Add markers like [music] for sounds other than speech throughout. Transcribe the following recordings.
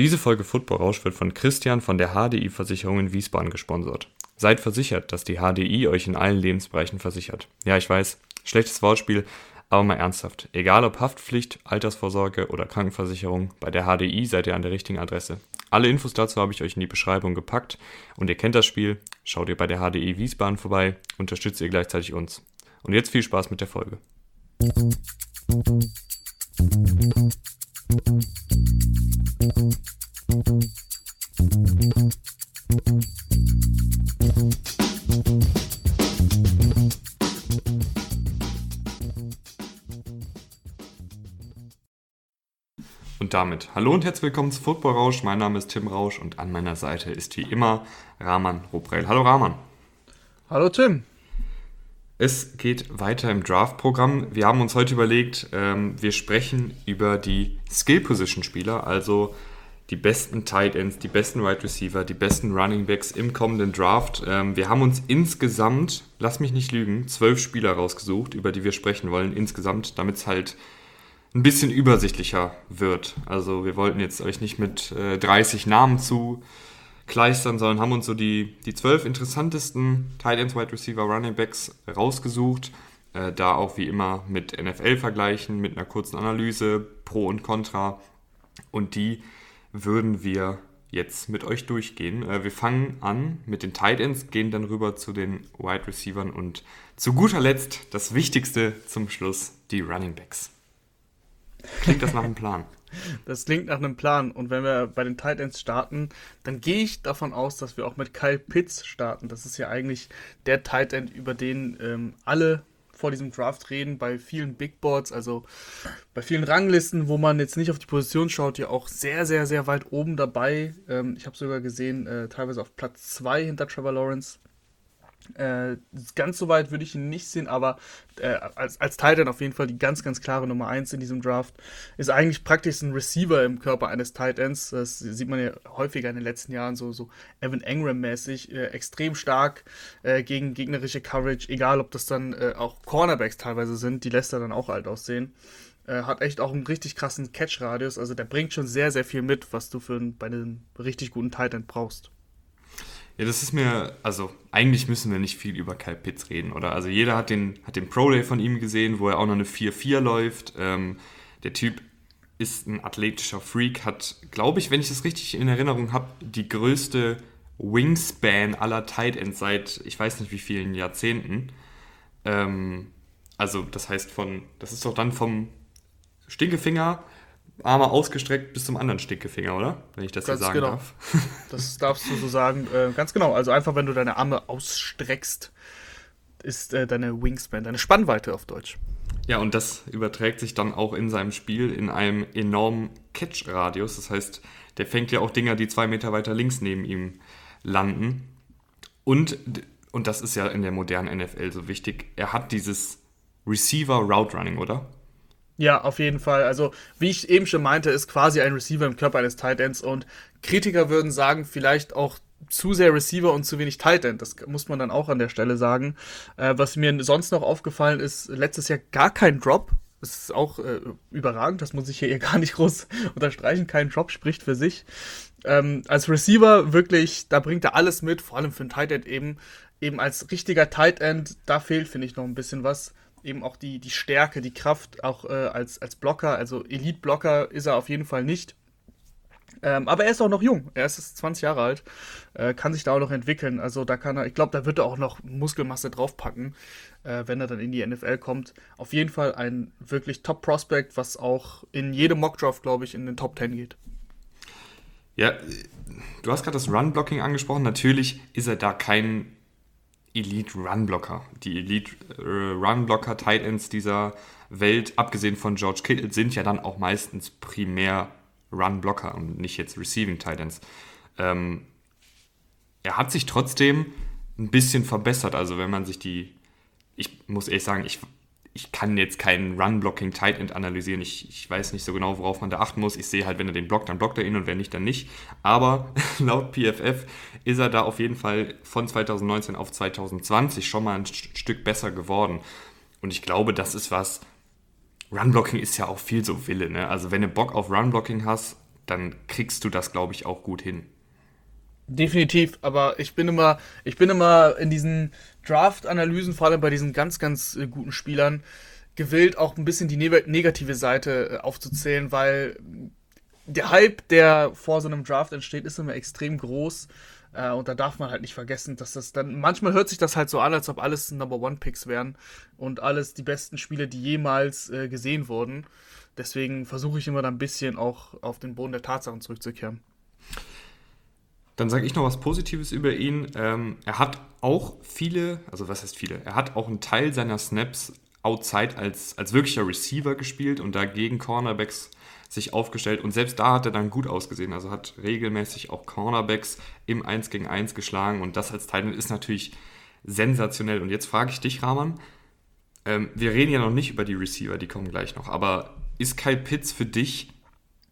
Diese Folge Football Rausch wird von Christian von der HDI Versicherung in Wiesbaden gesponsert. Seid versichert, dass die HDI euch in allen Lebensbereichen versichert. Ja, ich weiß, schlechtes Wortspiel, aber mal ernsthaft. Egal ob Haftpflicht, Altersvorsorge oder Krankenversicherung, bei der HDI seid ihr an der richtigen Adresse. Alle Infos dazu habe ich euch in die Beschreibung gepackt und ihr kennt das Spiel. Schaut ihr bei der HDI Wiesbaden vorbei, unterstützt ihr gleichzeitig uns. Und jetzt viel Spaß mit der Folge. Und damit hallo und herzlich willkommen zu Football Rausch. Mein Name ist Tim Rausch und an meiner Seite ist wie immer Rahman Ruprell. Hallo Rahman. Hallo Tim. Es geht weiter im Draft-Programm. Wir haben uns heute überlegt, ähm, wir sprechen über die Skill-Position-Spieler, also die besten Tight Ends, die besten Wide Receiver, die besten Running Backs im kommenden Draft. Ähm, wir haben uns insgesamt, lass mich nicht lügen, zwölf Spieler rausgesucht, über die wir sprechen wollen, insgesamt, damit es halt ein bisschen übersichtlicher wird. Also wir wollten jetzt euch nicht mit äh, 30 Namen zu kleistern, sondern haben uns so die, die zwölf interessantesten Tight Ends, Wide Receiver, Running Backs rausgesucht. Äh, da auch wie immer mit NFL vergleichen, mit einer kurzen Analyse, Pro und Contra. Und die würden wir jetzt mit euch durchgehen. Äh, wir fangen an mit den Tight Ends, gehen dann rüber zu den Wide Receivers und zu guter Letzt das Wichtigste zum Schluss, die Running Backs. Klingt das nach einem Plan? [laughs] Das klingt nach einem Plan. Und wenn wir bei den Titans starten, dann gehe ich davon aus, dass wir auch mit Kyle Pitts starten. Das ist ja eigentlich der Titan, über den ähm, alle vor diesem Draft reden, bei vielen Big Boards, also bei vielen Ranglisten, wo man jetzt nicht auf die Position schaut, ja auch sehr, sehr, sehr weit oben dabei. Ähm, ich habe sogar gesehen, äh, teilweise auf Platz 2 hinter Trevor Lawrence. Äh, ganz so weit würde ich ihn nicht sehen, aber äh, als, als Titan auf jeden Fall die ganz, ganz klare Nummer 1 in diesem Draft. Ist eigentlich praktisch ein Receiver im Körper eines Titans. Das sieht man ja häufiger in den letzten Jahren, so, so Evan Engram-mäßig. Äh, extrem stark äh, gegen gegnerische Coverage, egal ob das dann äh, auch Cornerbacks teilweise sind, die lässt er dann auch alt aussehen. Äh, hat echt auch einen richtig krassen Catch-Radius. Also der bringt schon sehr, sehr viel mit, was du für bei einem richtig guten Titan brauchst. Ja, das ist mir, also eigentlich müssen wir nicht viel über Kyle Pitts reden, oder? Also jeder hat den, hat den Pro Day von ihm gesehen, wo er auch noch eine 4-4 läuft. Ähm, der Typ ist ein athletischer Freak, hat, glaube ich, wenn ich das richtig in Erinnerung habe, die größte Wingspan aller Tight Ends seit ich weiß nicht wie vielen Jahrzehnten. Ähm, also das heißt von, das ist doch dann vom Stinkefinger Arme ausgestreckt bis zum anderen Stinkefinger, oder? Wenn ich das ganz so sagen genau. darf. [laughs] Das darfst du so sagen. Äh, ganz genau. Also einfach, wenn du deine Arme ausstreckst, ist äh, deine Wingspan, deine Spannweite auf Deutsch. Ja, und das überträgt sich dann auch in seinem Spiel in einem enormen Catch-Radius. Das heißt, der fängt ja auch Dinger, die zwei Meter weiter links neben ihm landen. Und, und das ist ja in der modernen NFL so wichtig, er hat dieses Receiver-Route-Running, oder? Ja, auf jeden Fall. Also, wie ich eben schon meinte, ist quasi ein Receiver im Körper eines Tight Ends und Kritiker würden sagen, vielleicht auch zu sehr Receiver und zu wenig Tight End. Das muss man dann auch an der Stelle sagen. Äh, was mir sonst noch aufgefallen ist, letztes Jahr gar kein Drop. Das ist auch äh, überragend, das muss ich hier [laughs] gar nicht groß unterstreichen. Kein Drop spricht für sich. Ähm, als Receiver wirklich, da bringt er alles mit, vor allem für ein Tight End eben. Eben als richtiger Tight End, da fehlt, finde ich, noch ein bisschen was eben auch die, die Stärke, die Kraft auch äh, als, als Blocker. Also Elite-Blocker ist er auf jeden Fall nicht. Ähm, aber er ist auch noch jung. Er ist 20 Jahre alt. Äh, kann sich da auch noch entwickeln. Also da kann er, ich glaube, da wird er auch noch Muskelmasse draufpacken, äh, wenn er dann in die NFL kommt. Auf jeden Fall ein wirklich Top-Prospect, was auch in jedem Mockdraft, glaube ich, in den Top 10 geht. Ja, du hast gerade das Run-Blocking angesprochen. Natürlich ist er da kein Elite Runblocker. Die Elite äh, Runblocker Tight Ends dieser Welt, abgesehen von George Kittle, sind ja dann auch meistens primär Runblocker und nicht jetzt Receiving Tight Ends. Ähm, er hat sich trotzdem ein bisschen verbessert. Also wenn man sich die, ich muss ehrlich sagen, ich ich kann jetzt keinen Run-Blocking Tight End analysieren. Ich, ich weiß nicht so genau, worauf man da achten muss. Ich sehe halt, wenn er den blockt, dann blockt er ihn und wenn nicht, dann nicht. Aber [laughs] laut PFF ist er da auf jeden Fall von 2019 auf 2020 schon mal ein Stück besser geworden. Und ich glaube, das ist was. Run-Blocking ist ja auch viel so Wille. Ne? Also wenn du Bock auf Run-Blocking hast, dann kriegst du das, glaube ich, auch gut hin. Definitiv, aber ich bin immer, ich bin immer in diesen Draft-Analysen, vor allem bei diesen ganz, ganz äh, guten Spielern, gewillt, auch ein bisschen die ne negative Seite äh, aufzuzählen, weil der Hype, der vor so einem Draft entsteht, ist immer extrem groß. Äh, und da darf man halt nicht vergessen, dass das dann, manchmal hört sich das halt so an, als ob alles Number One Picks wären und alles die besten Spiele, die jemals äh, gesehen wurden. Deswegen versuche ich immer da ein bisschen auch auf den Boden der Tatsachen zurückzukehren. Dann sage ich noch was Positives über ihn. Ähm, er hat auch viele, also was heißt viele? Er hat auch einen Teil seiner Snaps outside als, als wirklicher Receiver gespielt und dagegen Cornerbacks sich aufgestellt. Und selbst da hat er dann gut ausgesehen. Also hat regelmäßig auch Cornerbacks im 1 gegen 1 geschlagen. Und das als Teil ist natürlich sensationell. Und jetzt frage ich dich, Rahman. Ähm, wir reden ja noch nicht über die Receiver, die kommen gleich noch. Aber ist Kyle Pitts für dich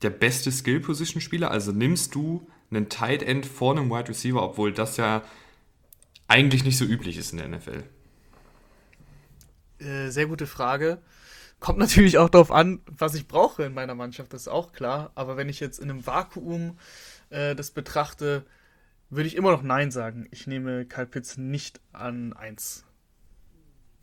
der beste Skill-Position-Spieler? Also nimmst du einen Tight End vor einem Wide Receiver, obwohl das ja eigentlich nicht so üblich ist in der NFL? Äh, sehr gute Frage. Kommt natürlich auch darauf an, was ich brauche in meiner Mannschaft, das ist auch klar. Aber wenn ich jetzt in einem Vakuum äh, das betrachte, würde ich immer noch Nein sagen. Ich nehme Kyle Pitts nicht an 1.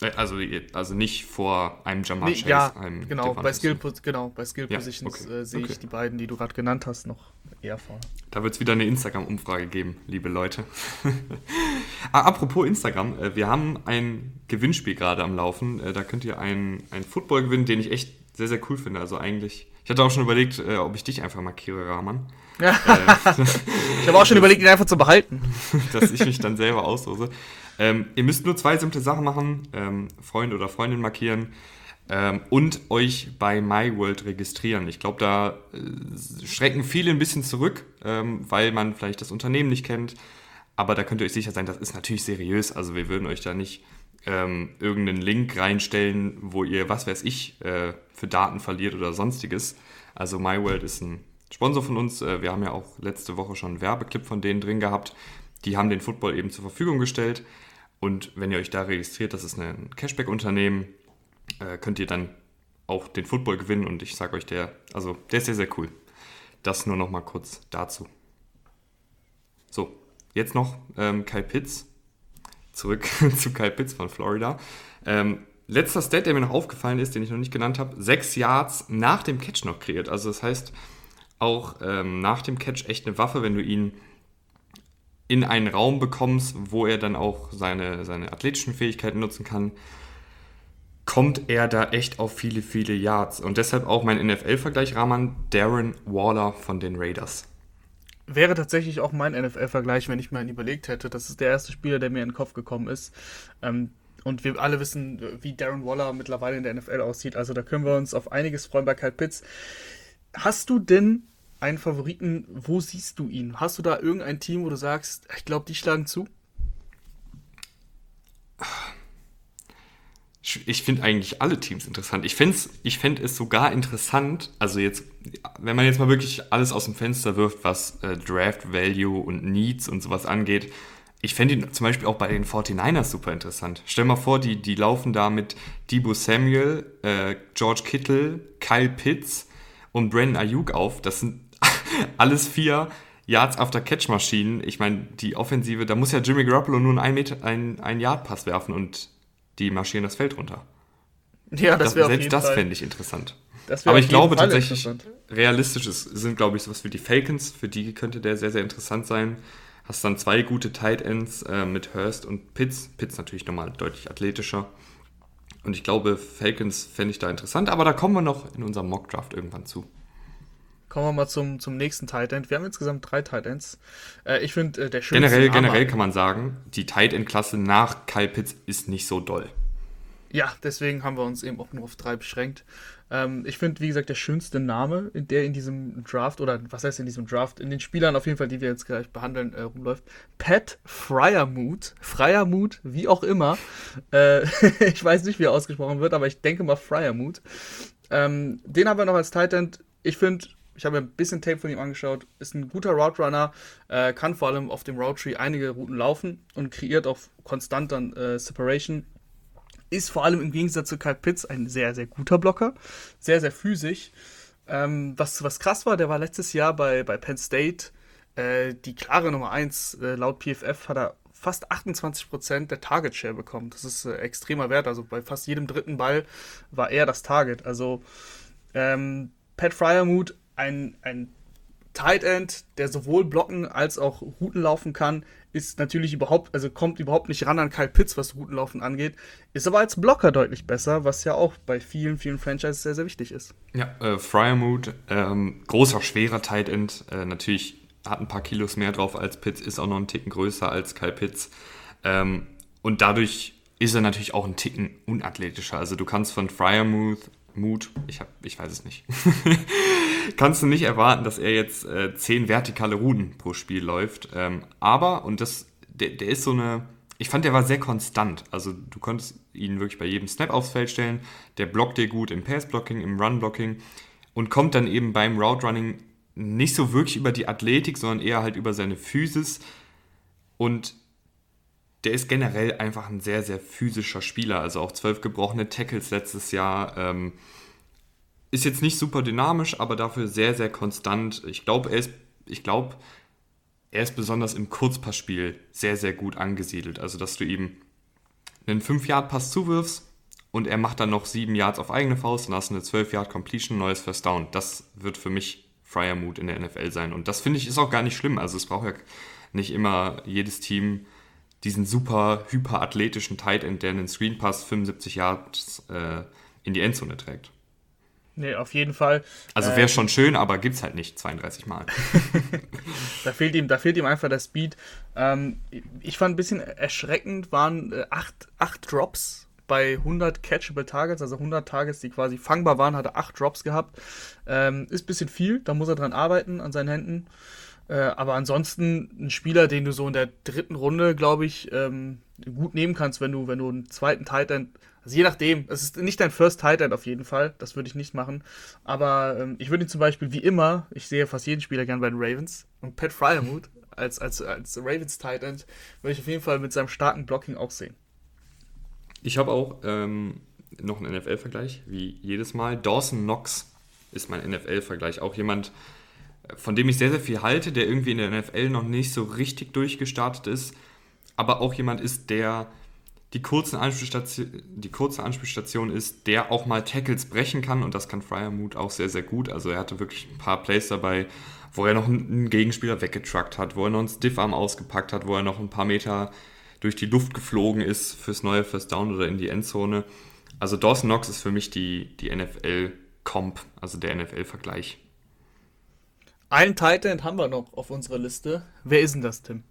Äh, also, also nicht vor einem Jamal nee, Chase. Ja, einem genau, bei Skill, genau, bei Skill ja, Positions okay, äh, sehe okay. ich die beiden, die du gerade genannt hast, noch eher vor. Da wird es wieder eine Instagram-Umfrage geben, liebe Leute. [laughs] ah, apropos Instagram, äh, wir haben ein Gewinnspiel gerade am Laufen. Äh, da könnt ihr einen, einen Football gewinnen, den ich echt sehr, sehr cool finde. Also eigentlich, ich hatte auch schon überlegt, äh, ob ich dich einfach markiere, Rahman. Ja. [laughs] ich habe auch schon [laughs] überlegt, ihn einfach zu behalten. dass ich mich dann selber auslose. Ähm, ihr müsst nur zwei simple Sachen machen: ähm, Freund oder Freundin markieren ähm, und euch bei MyWorld registrieren. Ich glaube, da äh, schrecken viele ein bisschen zurück, ähm, weil man vielleicht das Unternehmen nicht kennt. Aber da könnt ihr euch sicher sein, das ist natürlich seriös. Also, wir würden euch da nicht ähm, irgendeinen Link reinstellen, wo ihr, was weiß ich, äh, für Daten verliert oder sonstiges. Also, MyWorld ist ein Sponsor von uns. Äh, wir haben ja auch letzte Woche schon einen Werbeclip von denen drin gehabt. Die haben den Football eben zur Verfügung gestellt. Und wenn ihr euch da registriert, das ist ein Cashback-Unternehmen, äh, könnt ihr dann auch den Football gewinnen. Und ich sage euch, der, also der ist sehr, sehr cool. Das nur noch mal kurz dazu. So, jetzt noch ähm, Kyle Pitts. Zurück [laughs] zu Kyle Pitts von Florida. Ähm, letzter Stat, der mir noch aufgefallen ist, den ich noch nicht genannt habe, sechs Yards nach dem Catch noch kreiert. Also das heißt, auch ähm, nach dem Catch echt eine Waffe, wenn du ihn in einen Raum bekommst, wo er dann auch seine, seine athletischen Fähigkeiten nutzen kann, kommt er da echt auf viele, viele Yards. Und deshalb auch mein NFL-Vergleich, Rahman, Darren Waller von den Raiders. Wäre tatsächlich auch mein NFL-Vergleich, wenn ich mir einen überlegt hätte. Das ist der erste Spieler, der mir in den Kopf gekommen ist. Ähm, und wir alle wissen, wie Darren Waller mittlerweile in der NFL aussieht. Also da können wir uns auf einiges freuen bei Kyle Pitts. Hast du denn einen Favoriten? Wo siehst du ihn? Hast du da irgendein Team, wo du sagst, ich glaube, die schlagen zu? Ich finde eigentlich alle Teams interessant. Ich fände ich fänd es sogar interessant, also jetzt, wenn man jetzt mal wirklich alles aus dem Fenster wirft, was äh, Draft Value und Needs und sowas angeht, ich fände ihn zum Beispiel auch bei den 49ers super interessant. Stell mal vor, die, die laufen da mit Debo Samuel, äh, George Kittle, Kyle Pitts und Brandon Ayuk auf. Das sind [laughs] alles vier Yards after Catch Maschinen. Ich meine, die Offensive, da muss ja Jimmy Garoppolo nur einen, Meter, einen, einen Yard Pass werfen und die marschieren das Feld runter. Ja, das wäre Selbst das fände ich interessant. Das Aber ich glaube Fall tatsächlich, realistisch ist, sind, glaube ich, sowas wie die Falcons. Für die könnte der sehr, sehr interessant sein. Hast dann zwei gute Tight Ends äh, mit Hurst und Pitts. Pitts natürlich nochmal deutlich athletischer. Und ich glaube, Falcons fände ich da interessant. Aber da kommen wir noch in unserem Mock Draft irgendwann zu. Kommen wir mal zum, zum nächsten Tight End. Wir haben insgesamt drei Tight Ends. Äh, ich finde, äh, der schönste Generell, generell kann man sagen, die Tight End Klasse nach Kyle Pitts ist nicht so doll. Ja, deswegen haben wir uns eben auch nur auf drei beschränkt. Ähm, ich finde, wie gesagt, der schönste Name, in der in diesem Draft, oder was heißt in diesem Draft, in den Spielern auf jeden Fall, die wir jetzt gleich behandeln, äh, rumläuft, Pat Fryermuth. Fryermuth, wie auch immer. Äh, [laughs] ich weiß nicht, wie er ausgesprochen wird, aber ich denke mal Fryermuth. Ähm, den haben wir noch als Tight End. Ich finde, ich habe mir ein bisschen Tape von ihm angeschaut, ist ein guter Route Runner, äh, kann vor allem auf dem Route Tree einige Routen laufen und kreiert auch konstant dann äh, Separation ist vor allem im Gegensatz zu Kyle Pitts ein sehr, sehr guter Blocker. Sehr, sehr physisch. Ähm, was, was krass war, der war letztes Jahr bei, bei Penn State äh, die klare Nummer 1. Äh, laut PFF hat er fast 28% der Target Share bekommen. Das ist äh, extremer Wert. Also bei fast jedem dritten Ball war er das Target. Also ähm, Pat Fryermuth, ein, ein Tight End, der sowohl blocken als auch Routen laufen kann, ist natürlich überhaupt, also kommt überhaupt nicht ran an Kyle Pitts, was Routenlaufen angeht, ist aber als Blocker deutlich besser, was ja auch bei vielen, vielen Franchises sehr, sehr wichtig ist. Ja, äh, Fryermuth, ähm, großer, schwerer Tight End, äh, natürlich hat ein paar Kilos mehr drauf als Pitts, ist auch noch einen Ticken größer als Kyle Pitts. Ähm, und dadurch ist er natürlich auch ein Ticken unathletischer. Also du kannst von Fryermuth Mut, ich, hab, ich weiß es nicht, [laughs] kannst du nicht erwarten, dass er jetzt äh, zehn vertikale Routen pro Spiel läuft. Ähm, aber, und das, der, der ist so eine, ich fand, der war sehr konstant. Also du konntest ihn wirklich bei jedem Snap aufs Feld stellen. Der blockt dir gut im Pass-Blocking, im Run-Blocking und kommt dann eben beim Route-Running nicht so wirklich über die Athletik, sondern eher halt über seine Physis. Und der ist generell einfach ein sehr, sehr physischer Spieler. Also auch zwölf gebrochene Tackles letztes Jahr. Ähm, ist jetzt nicht super dynamisch, aber dafür sehr, sehr konstant. Ich glaube, er ist, ich glaube, er ist besonders im Kurzpassspiel sehr, sehr gut angesiedelt. Also, dass du ihm einen 5-Yard-Pass zuwirfst und er macht dann noch 7 Yards auf eigene Faust und hast eine 12-Yard-Completion, neues First Down. Das wird für mich Fryermut in der NFL sein. Und das finde ich ist auch gar nicht schlimm. Also, es braucht ja nicht immer jedes Team diesen super hyperathletischen Tight End, der einen Screen Pass 75 Yards äh, in die Endzone trägt. Nee, auf jeden Fall. Also wäre ähm, schon schön, aber gibt es halt nicht 32 Mal. [laughs] [laughs] da, fehlt ihm, da fehlt ihm einfach der Speed. Ähm, ich fand ein bisschen erschreckend, waren äh, acht, acht Drops bei 100 Catchable Targets, also 100 Targets, die quasi fangbar waren, hat er acht Drops gehabt. Ähm, ist ein bisschen viel, da muss er dran arbeiten an seinen Händen. Äh, aber ansonsten ein Spieler, den du so in der dritten Runde, glaube ich, ähm, gut nehmen kannst, wenn du, wenn du einen zweiten Tight End, also je nachdem, es ist nicht dein First Tight End auf jeden Fall, das würde ich nicht machen. Aber ähm, ich würde ihn zum Beispiel wie immer, ich sehe fast jeden Spieler gern bei den Ravens und Pat Fryermuth als, als, als Ravens Tight End würde ich auf jeden Fall mit seinem starken Blocking auch sehen. Ich habe auch ähm, noch einen NFL-Vergleich, wie jedes Mal. Dawson Knox ist mein NFL-Vergleich. Auch jemand, von dem ich sehr, sehr viel halte, der irgendwie in der NFL noch nicht so richtig durchgestartet ist, aber auch jemand ist, der die kurzen Anspielstation, die kurze Anspielstation ist, der auch mal Tackles brechen kann und das kann Fryermuth auch sehr, sehr gut. Also er hatte wirklich ein paar Plays dabei, wo er noch einen Gegenspieler weggetruckt hat, wo er noch einen Stiffarm ausgepackt hat, wo er noch ein paar Meter durch die Luft geflogen ist fürs neue First Down oder in die Endzone. Also Dawson Knox ist für mich die, die NFL-Comp, also der NFL-Vergleich. Einen Titan haben wir noch auf unserer Liste. Wer ist denn das, Tim?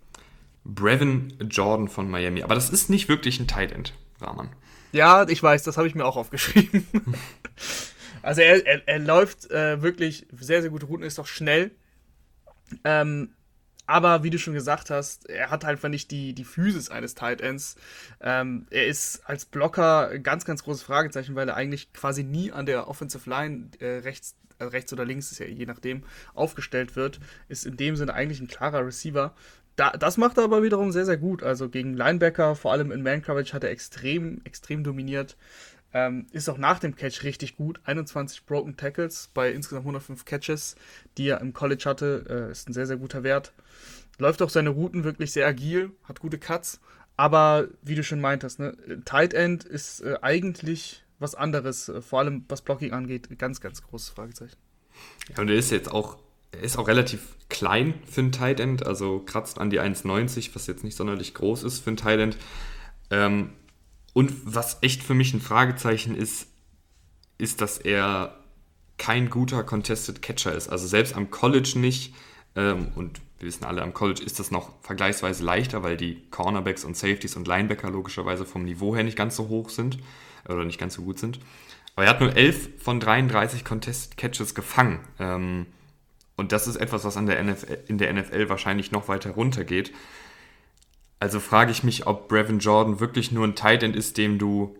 Brevin Jordan von Miami. Aber das ist nicht wirklich ein Tight End, Rahman. Ja, ich weiß, das habe ich mir auch aufgeschrieben. [laughs] also er, er, er läuft äh, wirklich sehr, sehr gute Routen, ist auch schnell. Ähm, aber wie du schon gesagt hast, er hat halt nicht die, die Physis eines Tight Ends. Ähm, er ist als Blocker ein ganz, ganz großes Fragezeichen, weil er eigentlich quasi nie an der Offensive Line äh, rechts rechts oder links, ist ja je nachdem, aufgestellt wird, ist in dem Sinne eigentlich ein klarer Receiver. Da, das macht er aber wiederum sehr, sehr gut. Also gegen Linebacker, vor allem in Man-Coverage, hat er extrem, extrem dominiert. Ähm, ist auch nach dem Catch richtig gut. 21 Broken Tackles bei insgesamt 105 Catches, die er im College hatte. Äh, ist ein sehr, sehr guter Wert. Läuft auch seine Routen wirklich sehr agil, hat gute Cuts. Aber wie du schon meintest, ne, Tight End ist äh, eigentlich was anderes, äh, vor allem was Blocking angeht, ganz, ganz großes Fragezeichen. Ja, und er ist jetzt auch, er ist auch relativ klein für ein Tight End, also kratzt an die 1,90, was jetzt nicht sonderlich groß ist für ein Tight End. Ähm, und was echt für mich ein Fragezeichen ist, ist, dass er kein guter Contested Catcher ist. Also selbst am College nicht. Ähm, und wir wissen alle, am College ist das noch vergleichsweise leichter, weil die Cornerbacks und Safeties und Linebacker logischerweise vom Niveau her nicht ganz so hoch sind oder nicht ganz so gut sind. Aber er hat nur 11 von 33 Contest Catches gefangen. Ähm, und das ist etwas, was der NFL, in der NFL wahrscheinlich noch weiter runtergeht. Also frage ich mich, ob Brevin Jordan wirklich nur ein Tight End ist, dem du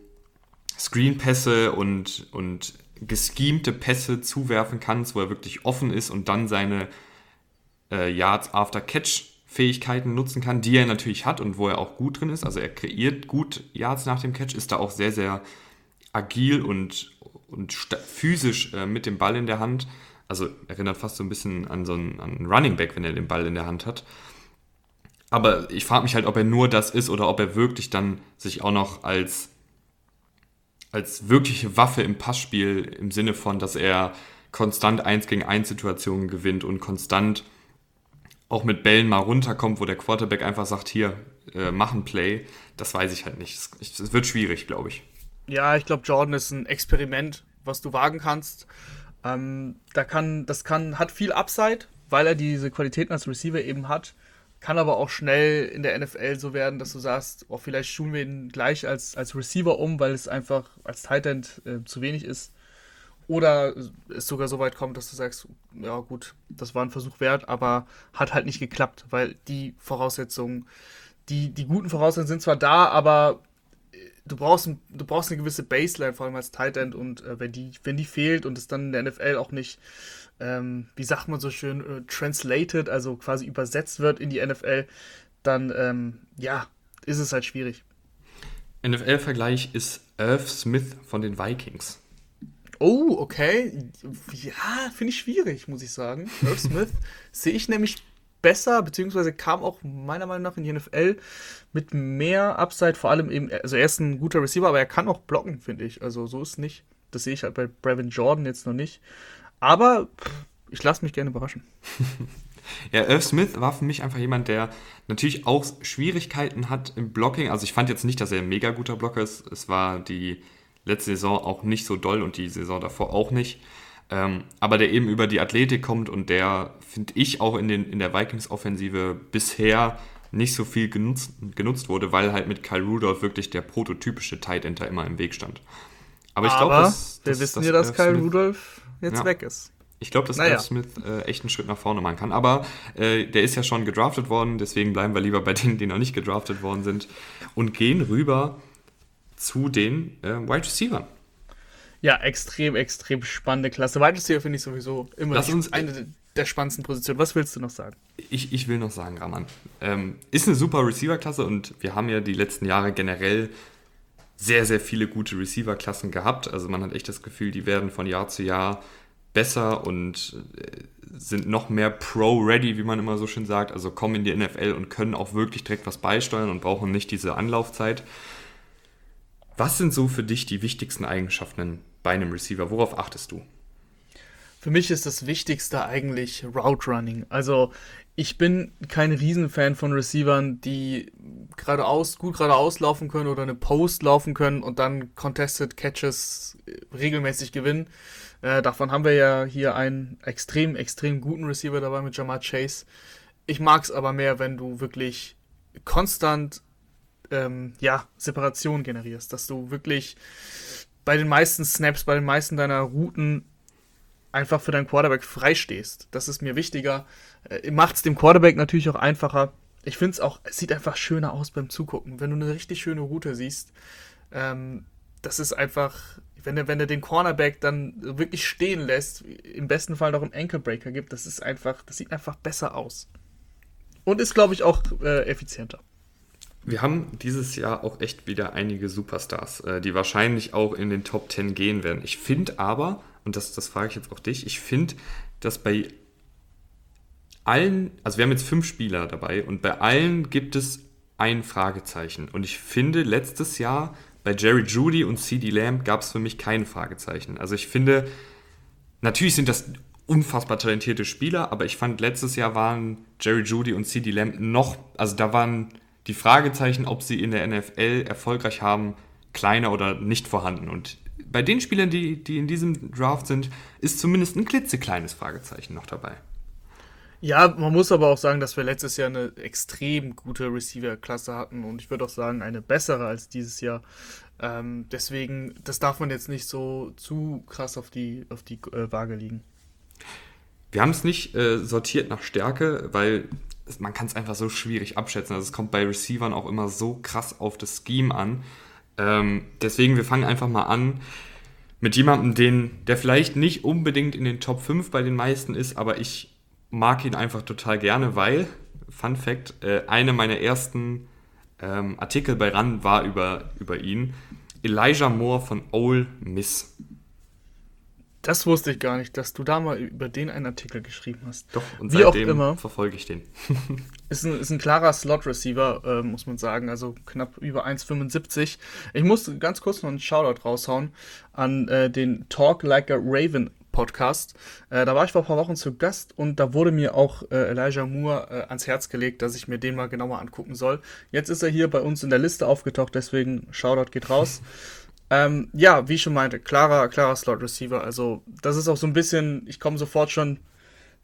Screenpässe und, und geschemte Pässe zuwerfen kannst, wo er wirklich offen ist und dann seine äh, Yards after Catch Fähigkeiten nutzen kann, die er natürlich hat und wo er auch gut drin ist. Also er kreiert gut Yards nach dem Catch, ist da auch sehr, sehr agil und, und physisch äh, mit dem Ball in der Hand. Also erinnert fast so ein bisschen an so einen, an einen Running Back, wenn er den Ball in der Hand hat. Aber ich frage mich halt, ob er nur das ist oder ob er wirklich dann sich auch noch als, als wirkliche Waffe im Passspiel im Sinne von, dass er konstant 1 gegen 1 Situationen gewinnt und konstant auch mit Bällen mal runterkommt, wo der Quarterback einfach sagt, hier, äh, mach ein Play, das weiß ich halt nicht. Es wird schwierig, glaube ich. Ja, ich glaube, Jordan ist ein Experiment, was du wagen kannst. Ähm, da kann, das kann, hat viel Upside, weil er diese Qualitäten als Receiver eben hat. Kann aber auch schnell in der NFL so werden, dass du sagst, oh, vielleicht schulen wir ihn gleich als, als Receiver um, weil es einfach als Tight End äh, zu wenig ist. Oder es sogar so weit kommt, dass du sagst, ja gut, das war ein Versuch wert, aber hat halt nicht geklappt, weil die Voraussetzungen, die, die guten Voraussetzungen sind zwar da, aber äh, du brauchst, du brauchst eine gewisse Baseline, vor allem als Tight End, und äh, wenn, die, wenn die fehlt und es dann in der NFL auch nicht ähm, wie sagt man so schön, äh, translated, also quasi übersetzt wird in die NFL, dann ähm, ja, ist es halt schwierig. NFL-Vergleich ist Irv Smith von den Vikings. Oh, okay. Ja, finde ich schwierig, muss ich sagen. Irv Smith [laughs] sehe ich nämlich besser, beziehungsweise kam auch meiner Meinung nach in die NFL mit mehr Upside, vor allem eben, also er ist ein guter Receiver, aber er kann auch blocken, finde ich. Also so ist nicht. Das sehe ich halt bei Brevin Jordan jetzt noch nicht. Aber ich lasse mich gerne überraschen. [laughs] ja, Irv Smith war für mich einfach jemand, der natürlich auch Schwierigkeiten hat im Blocking. Also ich fand jetzt nicht, dass er ein mega guter Blocker ist. Es war die letzte Saison auch nicht so doll und die Saison davor auch nicht. Ähm, aber der eben über die Athletik kommt und der, finde ich, auch in, den, in der Vikings-Offensive bisher nicht so viel genutzt, genutzt wurde, weil halt mit Kyle Rudolph wirklich der prototypische Tight Ender immer im Weg stand. Aber ich glaube, wir wissen ja, dass Kyle Rudolph jetzt ja. weg ist. Ich glaube, dass naja. Smith äh, echt einen Schritt nach vorne machen kann. Aber äh, der ist ja schon gedraftet worden, deswegen bleiben wir lieber bei denen, die noch nicht gedraftet worden sind und gehen rüber zu den äh, Wide Receivers. Ja, extrem, extrem spannende Klasse. Wide Receiver finde ich sowieso immer Lass uns, eine der spannendsten Positionen. Was willst du noch sagen? Ich, ich will noch sagen, Raman. Ähm, ist eine super Receiver-Klasse und wir haben ja die letzten Jahre generell sehr, sehr viele gute Receiver-Klassen gehabt. Also man hat echt das Gefühl, die werden von Jahr zu Jahr besser und äh, sind noch mehr Pro-ready, wie man immer so schön sagt. Also kommen in die NFL und können auch wirklich direkt was beisteuern und brauchen nicht diese Anlaufzeit. Was sind so für dich die wichtigsten Eigenschaften bei einem Receiver? Worauf achtest du? Für mich ist das Wichtigste eigentlich Route Running. Also ich bin kein Riesenfan von Receivern, die geradeaus, gut geradeaus laufen können oder eine Post laufen können und dann Contested Catches äh, regelmäßig gewinnen. Äh, davon haben wir ja hier einen extrem, extrem guten Receiver dabei mit Jamar Chase. Ich mag es aber mehr, wenn du wirklich konstant ähm, ja, Separation generierst, dass du wirklich bei den meisten Snaps, bei den meisten deiner Routen einfach für deinen Quarterback freistehst. Das ist mir wichtiger. Äh, Macht es dem Quarterback natürlich auch einfacher. Ich finde es auch, es sieht einfach schöner aus beim Zugucken. Wenn du eine richtig schöne Route siehst, ähm, das ist einfach, wenn er, wenn den Cornerback dann wirklich stehen lässt, im besten Fall noch einen Ankle Breaker gibt, das ist einfach, das sieht einfach besser aus. Und ist, glaube ich, auch äh, effizienter. Wir haben dieses Jahr auch echt wieder einige Superstars, äh, die wahrscheinlich auch in den Top 10 gehen werden. Ich finde aber, und das, das frage ich jetzt auch dich, ich finde, dass bei allen, also wir haben jetzt fünf Spieler dabei und bei allen gibt es ein Fragezeichen. Und ich finde, letztes Jahr bei Jerry Judy und CD Lamb gab es für mich kein Fragezeichen. Also ich finde, natürlich sind das unfassbar talentierte Spieler, aber ich fand, letztes Jahr waren Jerry Judy und CD Lamb noch, also da waren die Fragezeichen, ob sie in der NFL erfolgreich haben, kleiner oder nicht vorhanden. Und bei den Spielern, die, die in diesem Draft sind, ist zumindest ein klitzekleines Fragezeichen noch dabei. Ja, man muss aber auch sagen, dass wir letztes Jahr eine extrem gute Receiver-Klasse hatten und ich würde auch sagen, eine bessere als dieses Jahr. Ähm, deswegen, das darf man jetzt nicht so zu krass auf die, auf die äh, Waage liegen. Wir haben es nicht äh, sortiert nach Stärke, weil man kann es einfach so schwierig abschätzen. Also es kommt bei Receivern auch immer so krass auf das Scheme an. Ähm, deswegen, wir fangen einfach mal an mit jemandem, den, der vielleicht nicht unbedingt in den Top 5 bei den meisten ist, aber ich mag ihn einfach total gerne, weil, Fun Fact, äh, eine meiner ersten ähm, Artikel bei RAN war über, über ihn. Elijah Moore von Ole Miss. Das wusste ich gar nicht, dass du da mal über den einen Artikel geschrieben hast. Doch, und Wie auch immer. verfolge ich den. [laughs] ist, ein, ist ein klarer Slot-Receiver, äh, muss man sagen. Also knapp über 1,75. Ich muss ganz kurz noch einen Shoutout raushauen an äh, den Talk Like a Raven Podcast. Äh, da war ich vor ein paar Wochen zu Gast und da wurde mir auch äh, Elijah Moore äh, ans Herz gelegt, dass ich mir den mal genauer angucken soll. Jetzt ist er hier bei uns in der Liste aufgetaucht, deswegen Shoutout geht raus. [laughs] Ähm, ja, wie ich schon meinte, klarer, klarer Slot-Receiver. Also, das ist auch so ein bisschen, ich komme sofort schon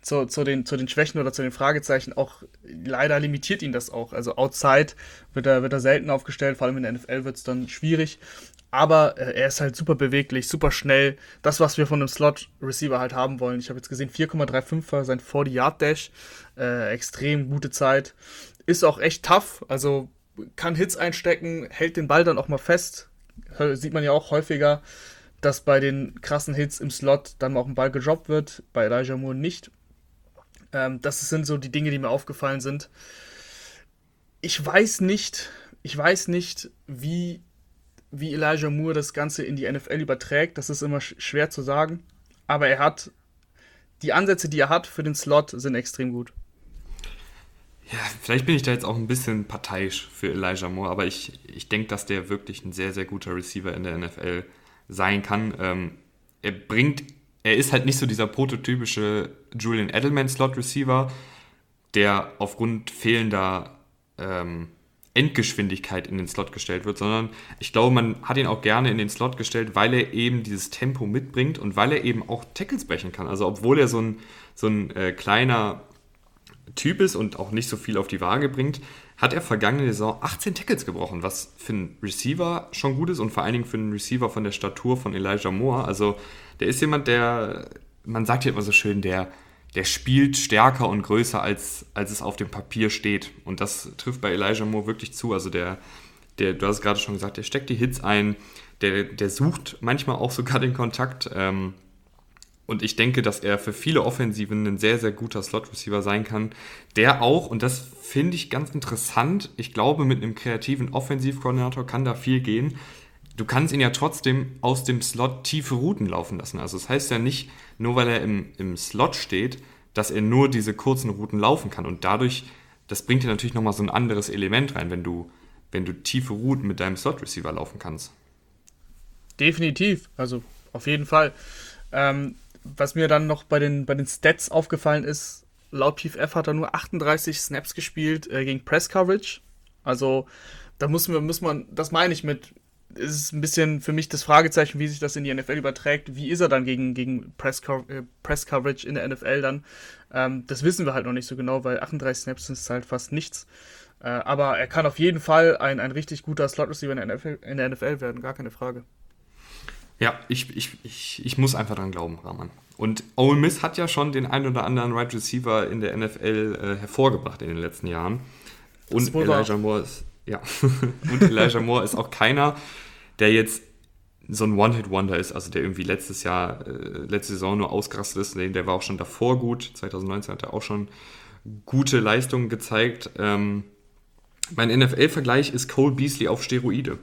zu, zu, den, zu den Schwächen oder zu den Fragezeichen. Auch leider limitiert ihn das auch. Also, outside wird er, wird er selten aufgestellt, vor allem in der NFL wird es dann schwierig. Aber äh, er ist halt super beweglich, super schnell. Das, was wir von einem Slot-Receiver halt haben wollen. Ich habe jetzt gesehen, 4,35 war sein 40-Yard-Dash. Äh, extrem gute Zeit. Ist auch echt tough. Also kann Hits einstecken, hält den Ball dann auch mal fest sieht man ja auch häufiger, dass bei den krassen Hits im Slot dann auch ein Ball gedroppt wird, bei Elijah Moore nicht. Ähm, das sind so die Dinge, die mir aufgefallen sind. Ich weiß nicht, ich weiß nicht, wie, wie Elijah Moore das Ganze in die NFL überträgt. Das ist immer sch schwer zu sagen. Aber er hat, die Ansätze, die er hat für den Slot, sind extrem gut. Ja, vielleicht bin ich da jetzt auch ein bisschen parteiisch für Elijah Moore, aber ich, ich denke, dass der wirklich ein sehr, sehr guter Receiver in der NFL sein kann. Ähm, er bringt, er ist halt nicht so dieser prototypische Julian Edelman Slot Receiver, der aufgrund fehlender ähm, Endgeschwindigkeit in den Slot gestellt wird, sondern ich glaube, man hat ihn auch gerne in den Slot gestellt, weil er eben dieses Tempo mitbringt und weil er eben auch Tackles brechen kann. Also obwohl er so ein, so ein äh, kleiner Typ ist und auch nicht so viel auf die Waage bringt, hat er vergangene Saison 18 Tackles gebrochen, was für einen Receiver schon gut ist und vor allen Dingen für einen Receiver von der Statur von Elijah Moore. Also der ist jemand, der, man sagt ja immer so schön, der, der spielt stärker und größer, als, als es auf dem Papier steht. Und das trifft bei Elijah Moore wirklich zu. Also der, der du hast es gerade schon gesagt, der steckt die Hits ein, der, der sucht manchmal auch sogar den Kontakt. Ähm, und ich denke, dass er für viele Offensiven ein sehr, sehr guter Slot-Receiver sein kann, der auch, und das finde ich ganz interessant, ich glaube, mit einem kreativen Offensivkoordinator kann da viel gehen. Du kannst ihn ja trotzdem aus dem Slot tiefe Routen laufen lassen. Also das heißt ja nicht, nur weil er im, im Slot steht, dass er nur diese kurzen Routen laufen kann. Und dadurch, das bringt dir natürlich nochmal so ein anderes Element rein, wenn du, wenn du tiefe Routen mit deinem Slot-Receiver laufen kannst. Definitiv, also auf jeden Fall. Ähm, was mir dann noch bei den, bei den Stats aufgefallen ist, laut PFF hat er nur 38 Snaps gespielt äh, gegen Press Coverage. Also da muss man, muss man, das meine ich mit, ist ein bisschen für mich das Fragezeichen, wie sich das in die NFL überträgt. Wie ist er dann gegen, gegen Press, äh, Press Coverage in der NFL dann? Ähm, das wissen wir halt noch nicht so genau, weil 38 Snaps ist halt fast nichts. Äh, aber er kann auf jeden Fall ein, ein richtig guter Slot Receiver in der, NFL, in der NFL werden, gar keine Frage. Ja, ich, ich, ich, ich muss einfach dran glauben, Rahman. Und Ole Miss hat ja schon den ein oder anderen Right Receiver in der NFL äh, hervorgebracht in den letzten Jahren. Und Elijah Moore ist, ja, [laughs] und Elijah Moore ist auch keiner, der jetzt so ein One-Hit-Wonder ist, also der irgendwie letztes Jahr, äh, letzte Saison nur ausgerastet ist. Der war auch schon davor gut. 2019 hat er auch schon gute Leistungen gezeigt. Ähm, mein NFL-Vergleich ist Cole Beasley auf Steroide.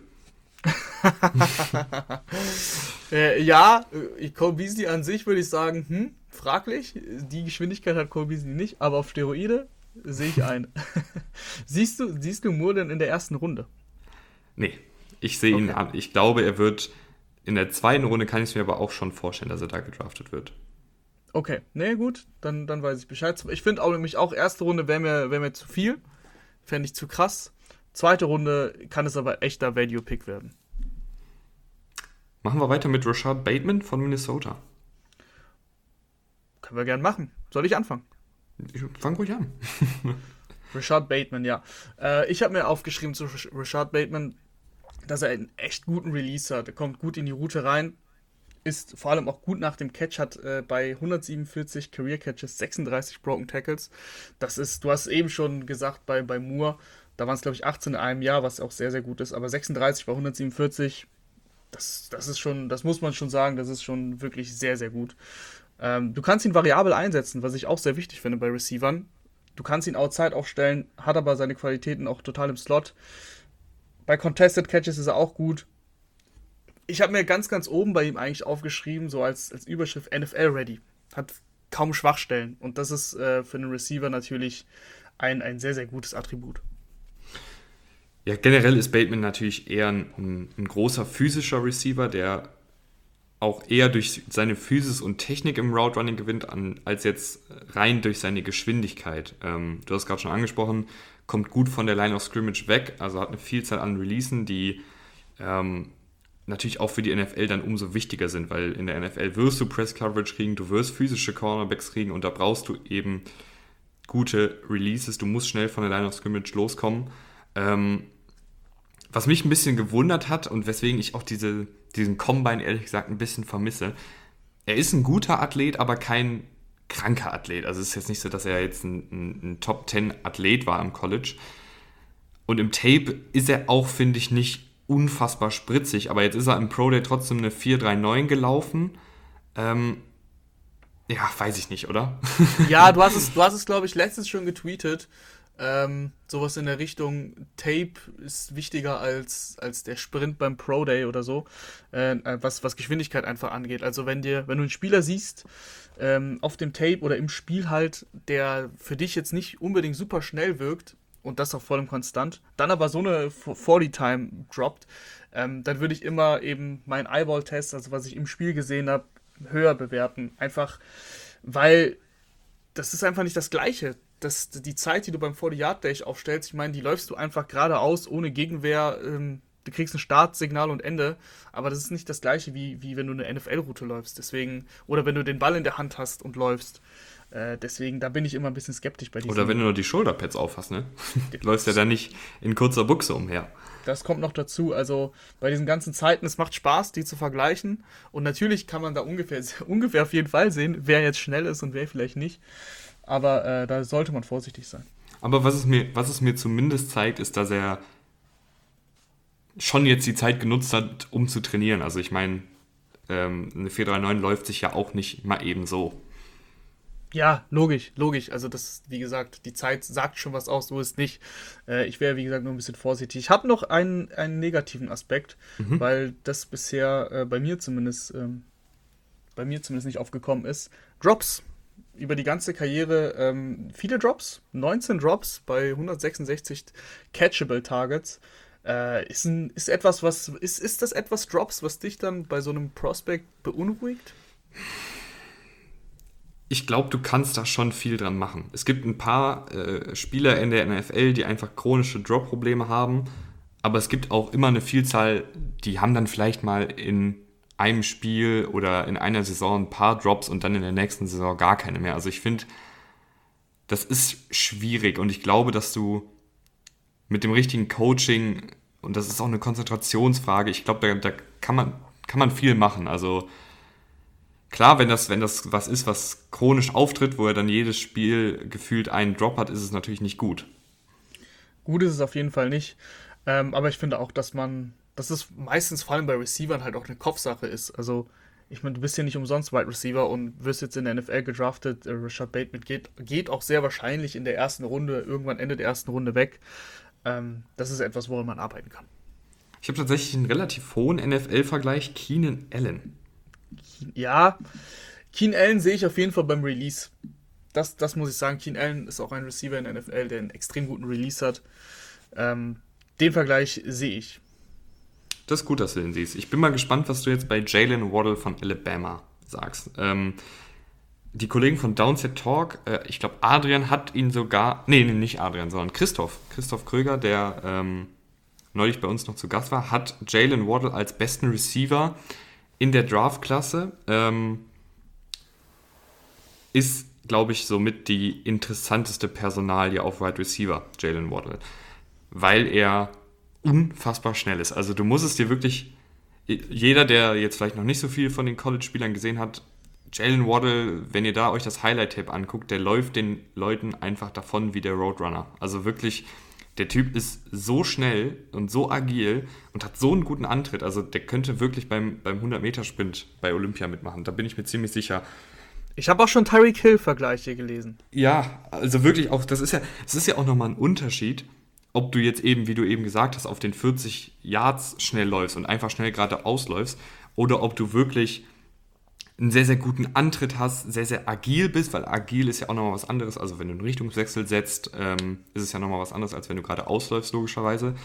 [laughs] äh, ja, äh, Cole Beasley an sich würde ich sagen, hm, fraglich. Die Geschwindigkeit hat Cole Beasley nicht, aber auf Steroide sehe ich ein. [laughs] siehst, du, siehst du Moore denn in der ersten Runde? Nee, ich sehe okay. ihn an. Ich glaube, er wird in der zweiten Runde, kann ich es mir aber auch schon vorstellen, dass er da gedraftet wird. Okay, nee, gut, dann, dann weiß ich Bescheid. Ich finde auch nämlich auch erste Runde wäre mir, wär mir zu viel. Fände ich zu krass. Zweite Runde kann es aber echter Value-Pick werden. Machen wir weiter mit Rashad Bateman von Minnesota. Können wir gern machen. Soll ich anfangen? Ich fang ruhig an. [laughs] Rashad Bateman, ja. Äh, ich habe mir aufgeschrieben zu Rashad Bateman, dass er einen echt guten Release hat. Er kommt gut in die Route rein, ist vor allem auch gut nach dem Catch, hat äh, bei 147 Career Catches 36 Broken Tackles. Das ist, du hast eben schon gesagt, bei, bei Moore, da waren es, glaube ich, 18 in einem Jahr, was auch sehr, sehr gut ist. Aber 36 bei 147, das, das ist schon, das muss man schon sagen, das ist schon wirklich sehr, sehr gut. Ähm, du kannst ihn variabel einsetzen, was ich auch sehr wichtig finde bei Receivern. Du kannst ihn outside aufstellen, hat aber seine Qualitäten auch total im Slot. Bei Contested Catches ist er auch gut. ich habe mir ganz, ganz oben bei ihm eigentlich aufgeschrieben, so als, als Überschrift NFL Ready. Hat kaum Schwachstellen. Und das ist äh, für einen Receiver natürlich ein, ein sehr, sehr gutes Attribut. Ja, generell ist Bateman natürlich eher ein, ein, großer physischer Receiver, der auch eher durch seine Physis und Technik im Route Running gewinnt, an, als jetzt rein durch seine Geschwindigkeit. Ähm, du hast gerade schon angesprochen, kommt gut von der Line of Scrimmage weg, also hat eine Vielzahl an Releasen, die ähm, natürlich auch für die NFL dann umso wichtiger sind, weil in der NFL wirst du Press Coverage kriegen, du wirst physische Cornerbacks kriegen und da brauchst du eben gute Releases, du musst schnell von der Line of Scrimmage loskommen. Ähm, was mich ein bisschen gewundert hat und weswegen ich auch diese, diesen Combine ehrlich gesagt ein bisschen vermisse, er ist ein guter Athlet, aber kein kranker Athlet. Also es ist jetzt nicht so, dass er jetzt ein, ein, ein Top 10 Athlet war im College. Und im Tape ist er auch, finde ich, nicht unfassbar spritzig, aber jetzt ist er im Pro Day trotzdem eine 439 gelaufen. Ähm, ja, weiß ich nicht, oder? ja, du hast es, du hast es, glaube ich, letztens schon getweetet. Ähm, sowas in der Richtung Tape ist wichtiger als, als der Sprint beim Pro Day oder so, äh, was, was Geschwindigkeit einfach angeht. Also wenn dir, wenn du einen Spieler siehst, ähm, auf dem Tape oder im Spiel halt, der für dich jetzt nicht unbedingt super schnell wirkt, und das auch voll im konstant, dann aber so eine 40-Time droppt, ähm, dann würde ich immer eben meinen Eyeball-Test, also was ich im Spiel gesehen habe, höher bewerten. Einfach, weil das ist einfach nicht das Gleiche. Das, die Zeit, die du beim 40-Yard-Dash aufstellst, ich meine, die läufst du einfach geradeaus, ohne Gegenwehr. Ähm, du kriegst ein Startsignal und Ende, aber das ist nicht das gleiche, wie, wie wenn du eine NFL-Route läufst. Deswegen, oder wenn du den Ball in der Hand hast und läufst. Äh, deswegen, da bin ich immer ein bisschen skeptisch bei diesem. Oder wenn du nur die Shoulderpads aufhast, ne? Du [laughs] [laughs] läufst ja dann nicht in kurzer Buchse umher. Das kommt noch dazu. Also bei diesen ganzen Zeiten, es macht Spaß, die zu vergleichen. Und natürlich kann man da ungefähr, [laughs] ungefähr auf jeden Fall sehen, wer jetzt schnell ist und wer vielleicht nicht. Aber äh, da sollte man vorsichtig sein. Aber was es, mir, was es mir zumindest zeigt, ist, dass er schon jetzt die Zeit genutzt hat, um zu trainieren. Also ich meine, ähm, eine 439 läuft sich ja auch nicht mal eben so. Ja, logisch, logisch. Also das, wie gesagt, die Zeit sagt schon was aus, so ist nicht. Äh, ich wäre, wie gesagt, nur ein bisschen vorsichtig. Ich habe noch einen, einen negativen Aspekt, mhm. weil das bisher äh, bei mir zumindest ähm, bei mir zumindest nicht aufgekommen ist. Drops. Über die ganze Karriere ähm, viele Drops, 19 Drops bei 166 Catchable Targets. Äh, ist, ein, ist etwas, was ist, ist das etwas Drops, was dich dann bei so einem Prospect beunruhigt? ich glaube, du kannst da schon viel dran machen. Es gibt ein paar äh, Spieler in der NFL, die einfach chronische Drop-Probleme haben, aber es gibt auch immer eine Vielzahl, die haben dann vielleicht mal in einem Spiel oder in einer Saison ein paar Drops und dann in der nächsten Saison gar keine mehr. Also ich finde, das ist schwierig und ich glaube, dass du mit dem richtigen Coaching, und das ist auch eine Konzentrationsfrage, ich glaube, da, da kann, man, kann man viel machen. Also Klar, wenn das, wenn das was ist, was chronisch auftritt, wo er dann jedes Spiel gefühlt einen Drop hat, ist es natürlich nicht gut. Gut ist es auf jeden Fall nicht. Ähm, aber ich finde auch, dass man, dass es meistens vor allem bei Receivern halt auch eine Kopfsache ist. Also, ich meine, du bist ja nicht umsonst Wide Receiver und wirst jetzt in der NFL gedraftet. Äh, Richard Bateman geht, geht auch sehr wahrscheinlich in der ersten Runde, irgendwann Ende der ersten Runde weg. Ähm, das ist etwas, woran man arbeiten kann. Ich habe tatsächlich einen relativ hohen NFL-Vergleich, Keenan Allen ja, Keen Allen sehe ich auf jeden Fall beim Release. Das, das muss ich sagen. Keen Allen ist auch ein Receiver in der NFL, der einen extrem guten Release hat. Ähm, den Vergleich sehe ich. Das ist gut, dass du den siehst. Ich bin mal gespannt, was du jetzt bei Jalen Waddle von Alabama sagst. Ähm, die Kollegen von Downset Talk, äh, ich glaube, Adrian hat ihn sogar, nee, nee, nicht Adrian, sondern Christoph, Christoph Kröger, der ähm, neulich bei uns noch zu Gast war, hat Jalen Waddle als besten Receiver in der Draft-Klasse ähm, ist, glaube ich, somit die interessanteste Personalie auf Wide Receiver, Jalen Waddle. Weil er unfassbar schnell ist. Also du musst es dir wirklich, jeder, der jetzt vielleicht noch nicht so viel von den College-Spielern gesehen hat, Jalen Waddle, wenn ihr da euch das Highlight-Tape anguckt, der läuft den Leuten einfach davon wie der Roadrunner. Also wirklich der Typ ist so schnell und so agil und hat so einen guten Antritt. Also der könnte wirklich beim, beim 100-Meter-Sprint bei Olympia mitmachen. Da bin ich mir ziemlich sicher. Ich habe auch schon Tyreek Hill-Vergleiche gelesen. Ja, also wirklich auch, das ist ja, das ist ja auch nochmal ein Unterschied, ob du jetzt eben, wie du eben gesagt hast, auf den 40 Yards schnell läufst und einfach schnell gerade ausläufst oder ob du wirklich einen sehr, sehr guten Antritt hast, sehr, sehr agil bist, weil agil ist ja auch nochmal was anderes. Also wenn du einen Richtungswechsel setzt, ähm, ist es ja nochmal was anderes, als wenn du gerade ausläufst, logischerweise.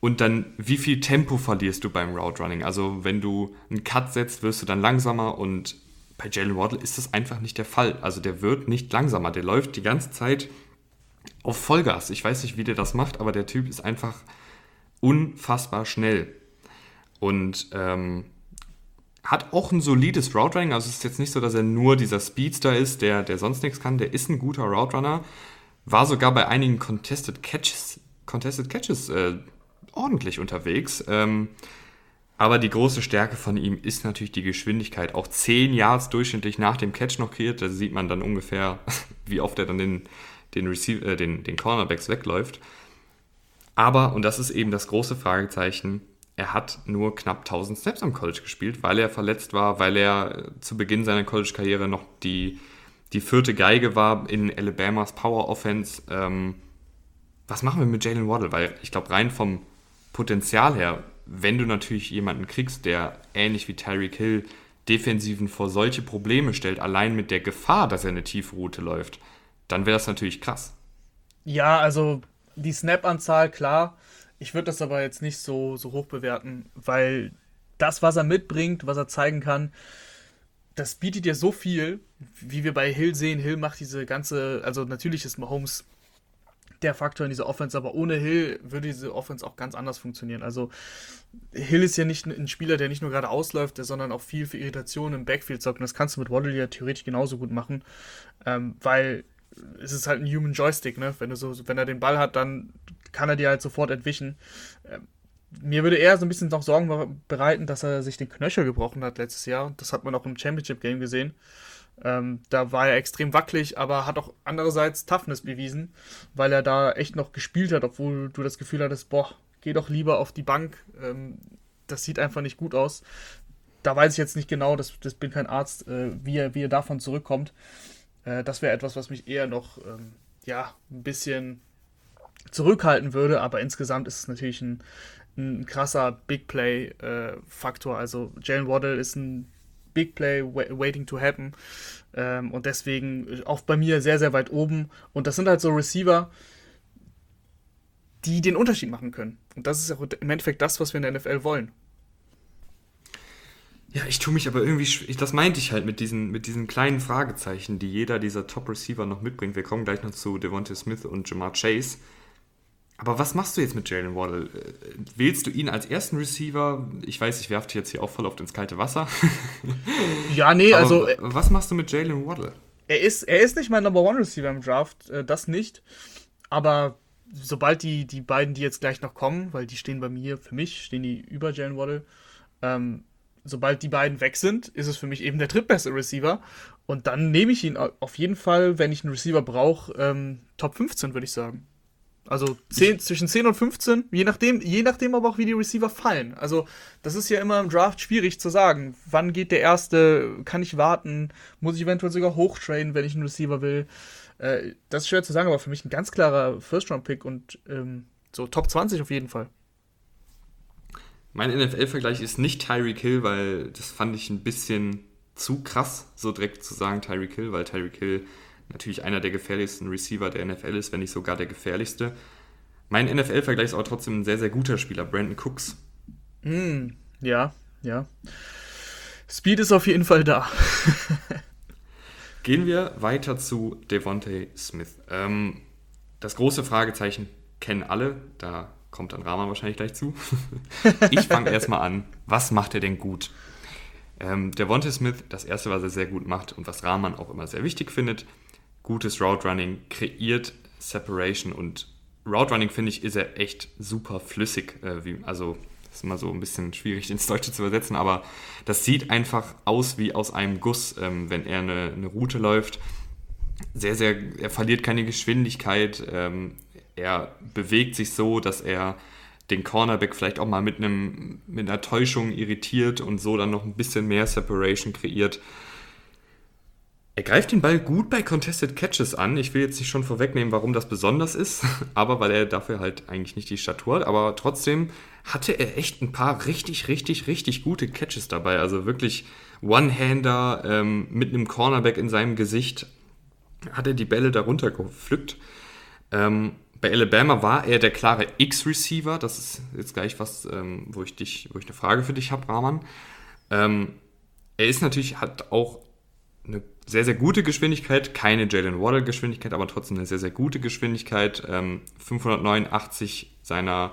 Und dann, wie viel Tempo verlierst du beim Route Running? Also wenn du einen Cut setzt, wirst du dann langsamer und bei Jalen Waddle ist das einfach nicht der Fall. Also der wird nicht langsamer, der läuft die ganze Zeit auf Vollgas. Ich weiß nicht, wie der das macht, aber der Typ ist einfach unfassbar schnell. Und ähm, hat auch ein solides Route Running. Also es ist jetzt nicht so, dass er nur dieser Speedster ist, der, der sonst nichts kann. Der ist ein guter Route Runner. War sogar bei einigen Contested Catches, Contested Catches äh, ordentlich unterwegs. Ähm, aber die große Stärke von ihm ist natürlich die Geschwindigkeit. Auch 10 Yards durchschnittlich nach dem Catch noch kreiert. Da sieht man dann ungefähr, [laughs] wie oft er dann den, den, Receive, äh, den, den Cornerbacks wegläuft. Aber, und das ist eben das große Fragezeichen, er hat nur knapp 1000 Snaps am College gespielt, weil er verletzt war, weil er zu Beginn seiner College-Karriere noch die, die vierte Geige war in Alabamas Power Offense. Ähm, was machen wir mit Jalen Waddle? Weil ich glaube, rein vom Potenzial her, wenn du natürlich jemanden kriegst, der ähnlich wie Tyreek Hill Defensiven vor solche Probleme stellt, allein mit der Gefahr, dass er eine tiefe Route läuft, dann wäre das natürlich krass. Ja, also die Snap-Anzahl, klar. Ich würde das aber jetzt nicht so, so hoch bewerten, weil das, was er mitbringt, was er zeigen kann, das bietet dir so viel, wie wir bei Hill sehen. Hill macht diese ganze, also natürlich ist Mahomes der Faktor in dieser Offense, aber ohne Hill würde diese Offense auch ganz anders funktionieren. Also Hill ist ja nicht ein Spieler, der nicht nur gerade ausläuft, sondern auch viel für Irritationen im Backfield sorgt. Und das kannst du mit Waddle ja theoretisch genauso gut machen, ähm, weil es ist halt ein Human Joystick, ne? Wenn du so, wenn er den Ball hat, dann kann er dir halt sofort entwischen. Ähm, mir würde eher so ein bisschen noch Sorgen bereiten, dass er sich den Knöchel gebrochen hat letztes Jahr. Das hat man auch im Championship Game gesehen. Ähm, da war er extrem wackelig, aber hat auch andererseits Toughness bewiesen, weil er da echt noch gespielt hat, obwohl du das Gefühl hattest, boah, geh doch lieber auf die Bank. Ähm, das sieht einfach nicht gut aus. Da weiß ich jetzt nicht genau, das, das bin kein Arzt, äh, wie, er, wie er davon zurückkommt. Äh, das wäre etwas, was mich eher noch ähm, ja, ein bisschen zurückhalten würde, aber insgesamt ist es natürlich ein, ein krasser Big Play-Faktor. Äh, also Jalen Waddle ist ein Big Play waiting to happen ähm, und deswegen auch bei mir sehr, sehr weit oben. Und das sind halt so Receiver, die den Unterschied machen können. Und das ist auch im Endeffekt das, was wir in der NFL wollen. Ja, ich tue mich aber irgendwie, das meinte ich halt mit diesen, mit diesen kleinen Fragezeichen, die jeder dieser Top-Receiver noch mitbringt. Wir kommen gleich noch zu Devontae Smith und Jamar Chase. Aber was machst du jetzt mit Jalen Waddle? Äh, wählst du ihn als ersten Receiver? Ich weiß, ich werfe dich jetzt hier auch voll oft ins kalte Wasser. [laughs] ja, nee, aber also. Was machst du mit Jalen Waddle? Er ist, er ist nicht mein Number One Receiver im Draft, äh, das nicht. Aber sobald die, die beiden, die jetzt gleich noch kommen, weil die stehen bei mir, für mich, stehen die über Jalen Waddle, ähm, sobald die beiden weg sind, ist es für mich eben der drittbeste Receiver. Und dann nehme ich ihn auf jeden Fall, wenn ich einen Receiver brauche, ähm, Top 15, würde ich sagen. Also 10, zwischen 10 und 15, je nachdem, je nachdem aber auch, wie die Receiver fallen. Also, das ist ja immer im Draft schwierig zu sagen. Wann geht der erste? Kann ich warten? Muss ich eventuell sogar hochtrainen, wenn ich einen Receiver will? Äh, das ist schwer zu sagen, aber für mich ein ganz klarer First-Round-Pick und ähm, so Top 20 auf jeden Fall. Mein NFL-Vergleich ist nicht Tyreek Hill, weil das fand ich ein bisschen zu krass, so direkt zu sagen Tyreek Hill, weil Tyreek Hill natürlich einer der gefährlichsten Receiver der NFL ist, wenn nicht sogar der gefährlichste. Mein NFL-Vergleich ist aber trotzdem ein sehr, sehr guter Spieler, Brandon Cooks. Mm, ja, ja. Speed ist auf jeden Fall da. [laughs] Gehen wir weiter zu Devontae Smith. Ähm, das große Fragezeichen kennen alle, da kommt dann Rahman wahrscheinlich gleich zu. [laughs] ich fange erstmal an. Was macht er denn gut? Ähm, der Wonte Smith, das erste, was er sehr gut macht und was Rahman auch immer sehr wichtig findet, gutes Route Running, kreiert Separation und Route Running, finde ich, ist er echt super flüssig. Äh, wie, also, ist immer so ein bisschen schwierig ins Deutsche zu übersetzen, aber das sieht einfach aus wie aus einem Guss, ähm, wenn er eine, eine Route läuft. Sehr, sehr, er verliert keine Geschwindigkeit, ähm, er bewegt sich so, dass er den Cornerback vielleicht auch mal mit, einem, mit einer Täuschung irritiert und so dann noch ein bisschen mehr Separation kreiert. Er greift den Ball gut bei Contested Catches an. Ich will jetzt nicht schon vorwegnehmen, warum das besonders ist, [laughs] aber weil er dafür halt eigentlich nicht die Statur hat. Aber trotzdem hatte er echt ein paar richtig, richtig, richtig gute Catches dabei. Also wirklich One-Hander ähm, mit einem Cornerback in seinem Gesicht hat er die Bälle darunter gepflückt. Ähm, bei Alabama war er der klare X-Receiver. Das ist jetzt gleich was, ähm, wo, ich dich, wo ich eine Frage für dich habe, Rahman. Ähm, er ist natürlich, hat auch eine sehr, sehr gute Geschwindigkeit, keine Jalen Waddle-Geschwindigkeit, aber trotzdem eine sehr, sehr gute Geschwindigkeit. Ähm, 589 seiner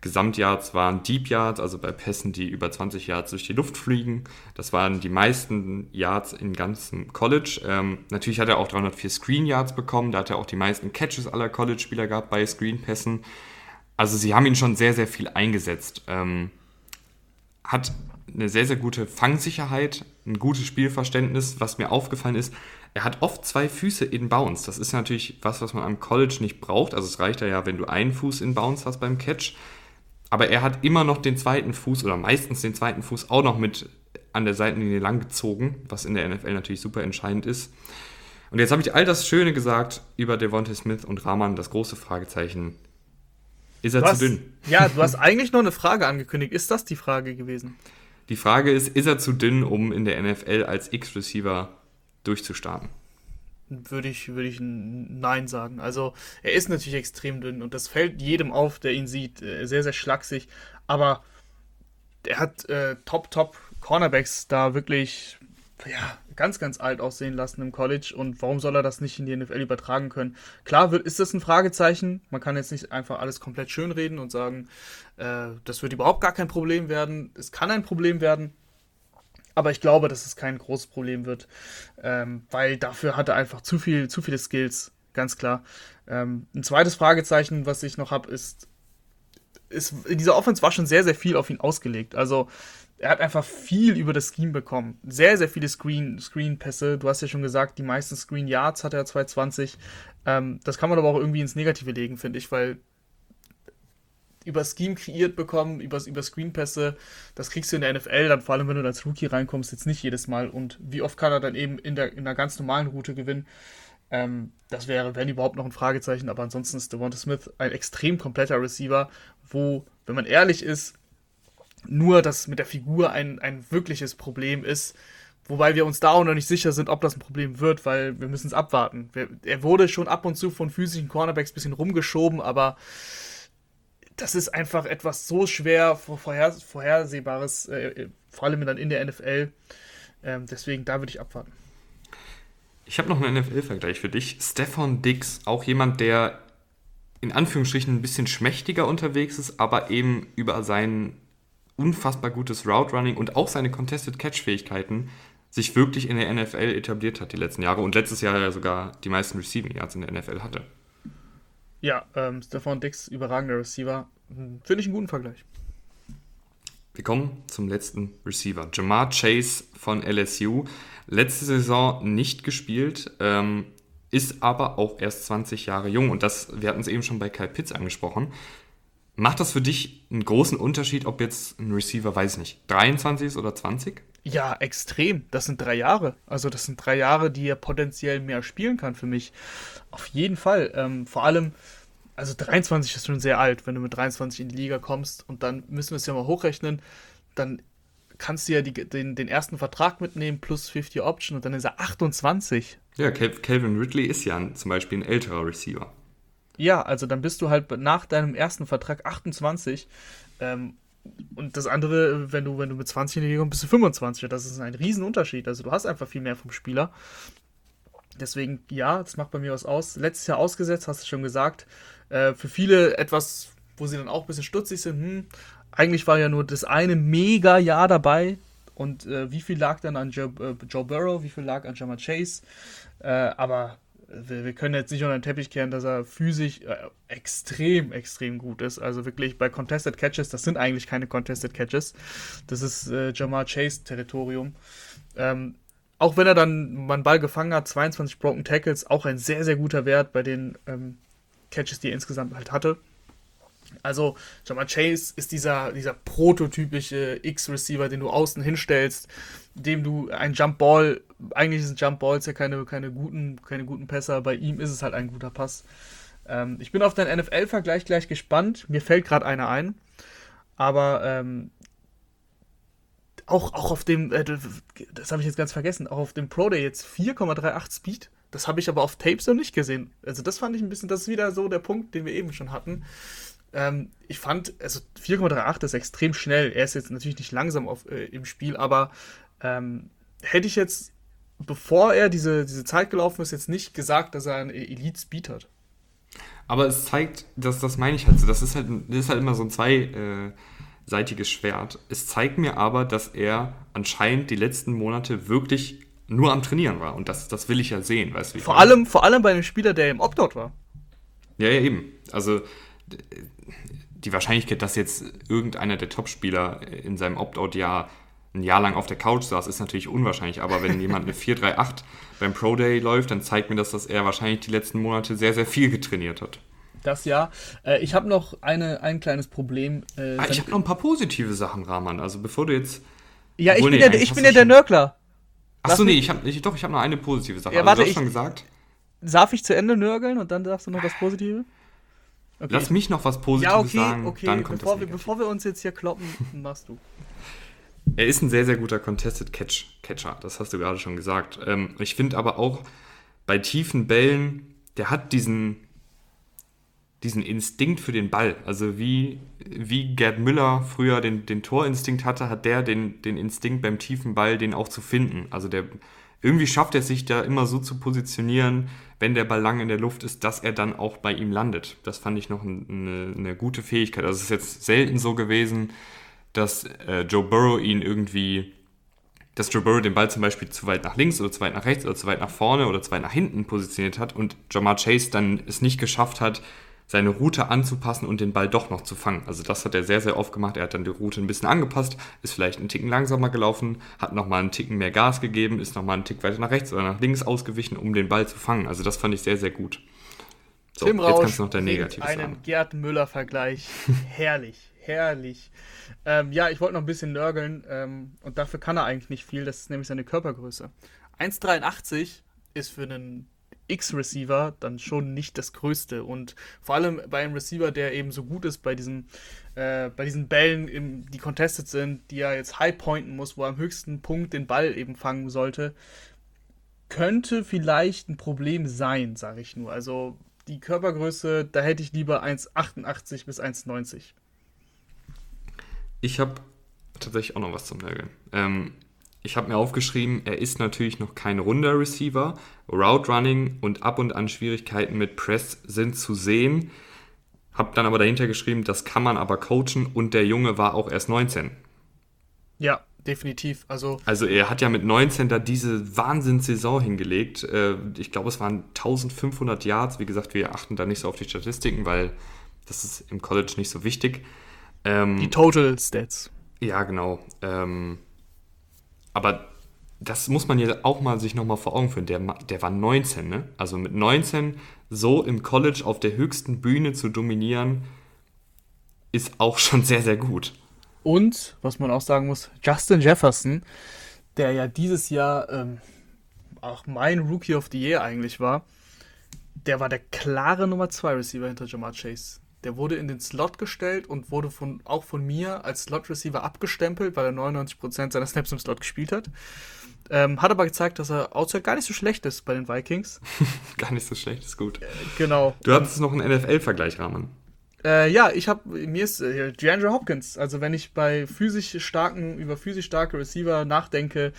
Gesamtyards waren Deep Yards, also bei Pässen, die über 20 Yards durch die Luft fliegen. Das waren die meisten Yards im ganzen College. Ähm, natürlich hat er auch 304 Screen Yards bekommen, da hat er auch die meisten Catches aller College-Spieler gehabt bei Screen-Pässen. Also sie haben ihn schon sehr, sehr viel eingesetzt. Ähm, hat eine sehr, sehr gute Fangsicherheit, ein gutes Spielverständnis. Was mir aufgefallen ist, er hat oft zwei Füße in Bounce. Das ist natürlich was, was man am College nicht braucht. Also es reicht ja, wenn du einen Fuß in Bounce hast beim Catch. Aber er hat immer noch den zweiten Fuß oder meistens den zweiten Fuß auch noch mit an der Seitenlinie lang gezogen, was in der NFL natürlich super entscheidend ist. Und jetzt habe ich all das Schöne gesagt über Devontae Smith und Rahman, das große Fragezeichen. Ist er du zu hast, dünn? [laughs] Ja, du hast eigentlich noch eine Frage angekündigt. Ist das die Frage gewesen? Die Frage ist, ist er zu dünn, um in der NFL als X-Receiver durchzustarten? Würde ich, würde ich Nein sagen. Also er ist natürlich extrem dünn und das fällt jedem auf, der ihn sieht. Äh, sehr, sehr schlaksig. Aber er hat äh, Top, Top Cornerbacks da wirklich ja, ganz, ganz alt aussehen lassen im College und warum soll er das nicht in die NFL übertragen können? Klar wird, ist das ein Fragezeichen. Man kann jetzt nicht einfach alles komplett schönreden und sagen, äh, das wird überhaupt gar kein Problem werden. Es kann ein Problem werden, aber ich glaube, dass es kein großes Problem wird, ähm, weil dafür hat er einfach zu, viel, zu viele Skills, ganz klar. Ähm, ein zweites Fragezeichen, was ich noch habe, ist, ist, dieser Offense war schon sehr, sehr viel auf ihn ausgelegt. Also er hat einfach viel über das Scheme bekommen. Sehr, sehr viele Screen, Screen-Pässe. Du hast ja schon gesagt, die meisten Screen Yards hat er 220. Ähm, das kann man aber auch irgendwie ins Negative legen, finde ich, weil über Scheme kreiert bekommen, über, über Screenpässe, das kriegst du in der NFL, dann vor allem wenn du als Rookie reinkommst, jetzt nicht jedes Mal. Und wie oft kann er dann eben in der, in der ganz normalen Route gewinnen? Ähm, das wäre, wenn überhaupt, noch ein Fragezeichen. Aber ansonsten ist Devonta Smith ein extrem kompletter Receiver, wo, wenn man ehrlich ist, nur das mit der Figur ein, ein wirkliches Problem ist. Wobei wir uns da auch noch nicht sicher sind, ob das ein Problem wird, weil wir müssen es abwarten. Wir, er wurde schon ab und zu von physischen Cornerbacks ein bisschen rumgeschoben, aber das ist einfach etwas so schwer vorher, vorhersehbares, äh, vor allem dann in der NFL. Ähm, deswegen, da würde ich abwarten. Ich habe noch einen NFL-Vergleich für dich. Stefan Dix, auch jemand, der in Anführungsstrichen ein bisschen schmächtiger unterwegs ist, aber eben über sein unfassbar gutes Route Running und auch seine Contested Catch-Fähigkeiten sich wirklich in der NFL etabliert hat die letzten Jahre und letztes Jahr ja sogar die meisten Receiving Yards in der NFL hatte. Ja, ähm, Stefan Dix, überragender Receiver. Finde ich einen guten Vergleich. Wir kommen zum letzten Receiver. Jamar Chase von LSU. Letzte Saison nicht gespielt, ähm, ist aber auch erst 20 Jahre jung. Und das, wir hatten es eben schon bei Kyle Pitts angesprochen. Macht das für dich einen großen Unterschied, ob jetzt ein Receiver, weiß ich nicht, 23 ist oder 20? Ja, extrem. Das sind drei Jahre. Also das sind drei Jahre, die er potenziell mehr spielen kann für mich. Auf jeden Fall. Ähm, vor allem, also 23 ist schon sehr alt, wenn du mit 23 in die Liga kommst. Und dann müssen wir es ja mal hochrechnen. Dann kannst du ja die, den, den ersten Vertrag mitnehmen plus 50 Option und dann ist er 28. Ja, Calvin Ridley ist ja zum Beispiel ein älterer Receiver. Ja, also dann bist du halt nach deinem ersten Vertrag 28. Ähm, und das andere, wenn du, wenn du mit 20 in die Liga kommst, bist du 25. Das ist ein Riesenunterschied. Also du hast einfach viel mehr vom Spieler. Deswegen, ja, das macht bei mir was aus. Letztes Jahr ausgesetzt, hast du schon gesagt. Äh, für viele etwas, wo sie dann auch ein bisschen stutzig sind. Hm, eigentlich war ja nur das eine Mega-Jahr dabei. Und äh, wie viel lag dann an Joe, äh, Joe, Burrow, wie viel lag an Jamar Chase? Äh, aber wir, wir, können jetzt nicht unter den Teppich kehren, dass er physisch äh, extrem, extrem gut ist. Also wirklich bei Contested Catches, das sind eigentlich keine Contested Catches. Das ist äh, Jamar Chase Territorium. Ähm, auch wenn er dann mal einen Ball gefangen hat, 22 Broken Tackles, auch ein sehr, sehr guter Wert bei den ähm, Catches, die er insgesamt halt hatte. Also, Jamal Chase ist dieser, dieser prototypische X-Receiver, den du außen hinstellst, dem du ein Jump Ball, eigentlich sind Jump Balls ja keine, keine, guten, keine guten Pässer, bei ihm ist es halt ein guter Pass. Ähm, ich bin auf deinen NFL-Vergleich gleich gespannt. Mir fällt gerade einer ein. Aber ähm, auch, auch auf dem, äh, das habe ich jetzt ganz vergessen, auch auf dem Pro Day jetzt 4,38 Speed. Das habe ich aber auf Tapes noch nicht gesehen. Also das fand ich ein bisschen, das ist wieder so der Punkt, den wir eben schon hatten. Ähm, ich fand, also 4,38 ist extrem schnell. Er ist jetzt natürlich nicht langsam auf, äh, im Spiel, aber ähm, hätte ich jetzt, bevor er diese, diese Zeit gelaufen ist, jetzt nicht gesagt, dass er einen Elite-Speed hat. Aber es zeigt, dass das meine ich halt so. Das ist halt, das ist halt immer so ein zweiseitiges Schwert. Es zeigt mir aber, dass er anscheinend die letzten Monate wirklich nur am Trainieren war. Und das, das will ich ja sehen, weißt du? Vor allem, vor allem bei einem Spieler, der im Opt-out war. Ja, ja, eben. Also die Wahrscheinlichkeit, dass jetzt irgendeiner der Topspieler in seinem Opt-out-Jahr ein Jahr lang auf der Couch saß, ist natürlich unwahrscheinlich. Aber wenn [laughs] jemand eine 4-3-8 beim Pro Day läuft, dann zeigt mir das, dass er wahrscheinlich die letzten Monate sehr, sehr viel getrainiert hat. Das ja. Äh, ich habe noch eine, ein kleines Problem. Äh, ah, ich habe noch ein paar positive Sachen, Rahman. Also bevor du jetzt. Ja, ich bin, nee, ja, ich bin ja der Nörgler. Achso, nee, ich hab, ich, doch, ich habe noch eine positive Sache. Ja, warte, also, du hast ich, schon gesagt. Darf ich zu Ende nörgeln und dann sagst du noch das Positive? Okay. Lass mich noch was Positives ja, okay, sagen, okay. dann kommt bevor das wir, Bevor wir uns jetzt hier kloppen, [laughs] machst du. Er ist ein sehr, sehr guter Contested Catch Catcher, das hast du gerade schon gesagt. Ähm, ich finde aber auch bei tiefen Bällen, der hat diesen, diesen Instinkt für den Ball. Also wie, wie Gerd Müller früher den, den Torinstinkt hatte, hat der den, den Instinkt beim tiefen Ball, den auch zu finden. Also der irgendwie schafft er sich da immer so zu positionieren, wenn der Ball lang in der Luft ist, dass er dann auch bei ihm landet. Das fand ich noch eine, eine gute Fähigkeit. Also es ist jetzt selten so gewesen, dass äh, Joe Burrow ihn irgendwie, dass Joe Burrow den Ball zum Beispiel zu weit nach links oder zu weit nach rechts oder zu weit nach vorne oder zu weit nach hinten positioniert hat und Jamar Chase dann es nicht geschafft hat, seine Route anzupassen und den Ball doch noch zu fangen. Also das hat er sehr, sehr oft gemacht. Er hat dann die Route ein bisschen angepasst, ist vielleicht einen Ticken langsamer gelaufen, hat nochmal einen Ticken mehr Gas gegeben, ist nochmal einen Tick weiter nach rechts oder nach links ausgewichen, um den Ball zu fangen. Also das fand ich sehr, sehr gut. So, Tim Rausch jetzt kannst du noch dein Negatives einen sagen. Gerd Müller-Vergleich. [laughs] herrlich, herrlich. Ähm, ja, ich wollte noch ein bisschen nörgeln ähm, und dafür kann er eigentlich nicht viel. Das ist nämlich seine Körpergröße. 1,83 ist für einen X-Receiver dann schon nicht das Größte. Und vor allem bei einem Receiver, der eben so gut ist bei diesen, äh, bei diesen Bällen, im, die contested sind, die er jetzt high pointen muss, wo er am höchsten Punkt den Ball eben fangen sollte, könnte vielleicht ein Problem sein, sage ich nur. Also die Körpergröße, da hätte ich lieber 1,88 bis 1,90. Ich habe tatsächlich auch noch was zum Nörgeln. Ähm, ich habe mir aufgeschrieben, er ist natürlich noch kein runder Receiver. Route Running und ab und an Schwierigkeiten mit Press sind zu sehen. Hab dann aber dahinter geschrieben, das kann man aber coachen und der Junge war auch erst 19. Ja, definitiv. Also, also er hat ja mit 19 da diese Wahnsinnssaison hingelegt. Äh, ich glaube, es waren 1500 Yards. Wie gesagt, wir achten da nicht so auf die Statistiken, weil das ist im College nicht so wichtig. Ähm, die Total Stats. Ja, genau. Ähm, aber das muss man ja auch mal sich nochmal vor Augen führen. Der, der war 19, ne? Also mit 19 so im College auf der höchsten Bühne zu dominieren, ist auch [laughs] schon sehr, sehr gut. Und, was man auch sagen muss, Justin Jefferson, der ja dieses Jahr ähm, auch mein Rookie of the Year eigentlich war, der war der klare Nummer 2 Receiver hinter Jamar Chase. Der wurde in den Slot gestellt und wurde von, auch von mir als Slot-Receiver abgestempelt, weil er 99% seiner Snaps im Slot gespielt hat. Ähm, hat aber gezeigt, dass er outside gar nicht so schlecht ist bei den Vikings. [laughs] gar nicht so schlecht, ist gut. Äh, genau. Du hattest noch einen NFL-Vergleich, Rahman. Äh, ja, ich habe mir ist äh, DeAndre Hopkins. Also wenn ich bei physisch starken über physisch starke Receiver nachdenke,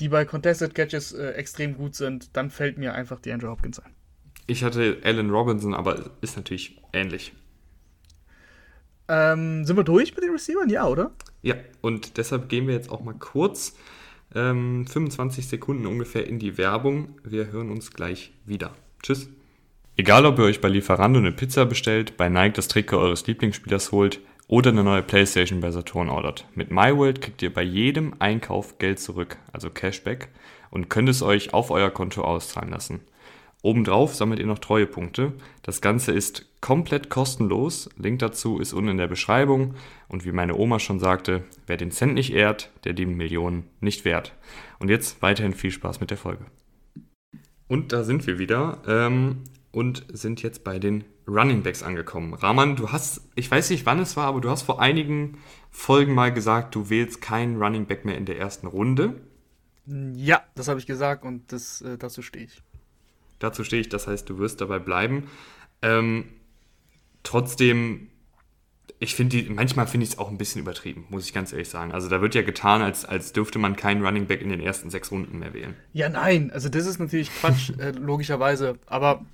die bei Contested Catches äh, extrem gut sind, dann fällt mir einfach DeAndre Hopkins ein. Ich hatte Allen Robinson, aber ist natürlich ähnlich. Ähm, sind wir durch mit den Receivern? Ja, oder? Ja, und deshalb gehen wir jetzt auch mal kurz ähm, 25 Sekunden ungefähr in die Werbung. Wir hören uns gleich wieder. Tschüss. Egal, ob ihr euch bei Lieferando eine Pizza bestellt, bei Nike das Trikot eures Lieblingsspielers holt oder eine neue Playstation bei Saturn ordert. Mit MyWorld kriegt ihr bei jedem Einkauf Geld zurück, also Cashback, und könnt es euch auf euer Konto auszahlen lassen. Obendrauf sammelt ihr noch Treuepunkte. Das Ganze ist komplett kostenlos. Link dazu ist unten in der Beschreibung. Und wie meine Oma schon sagte, wer den Cent nicht ehrt, der die Millionen nicht wert. Und jetzt weiterhin viel Spaß mit der Folge. Und da sind wir wieder ähm, und sind jetzt bei den Running Backs angekommen. Rahman, du hast, ich weiß nicht wann es war, aber du hast vor einigen Folgen mal gesagt, du wählst keinen Running Back mehr in der ersten Runde. Ja, das habe ich gesagt und das, äh, dazu stehe ich. Dazu stehe ich, das heißt, du wirst dabei bleiben. Ähm, trotzdem, ich finde die, manchmal finde ich es auch ein bisschen übertrieben, muss ich ganz ehrlich sagen. Also da wird ja getan, als, als dürfte man keinen Running Back in den ersten sechs Runden mehr wählen. Ja, nein, also das ist natürlich Quatsch, [laughs] äh, logischerweise. Aber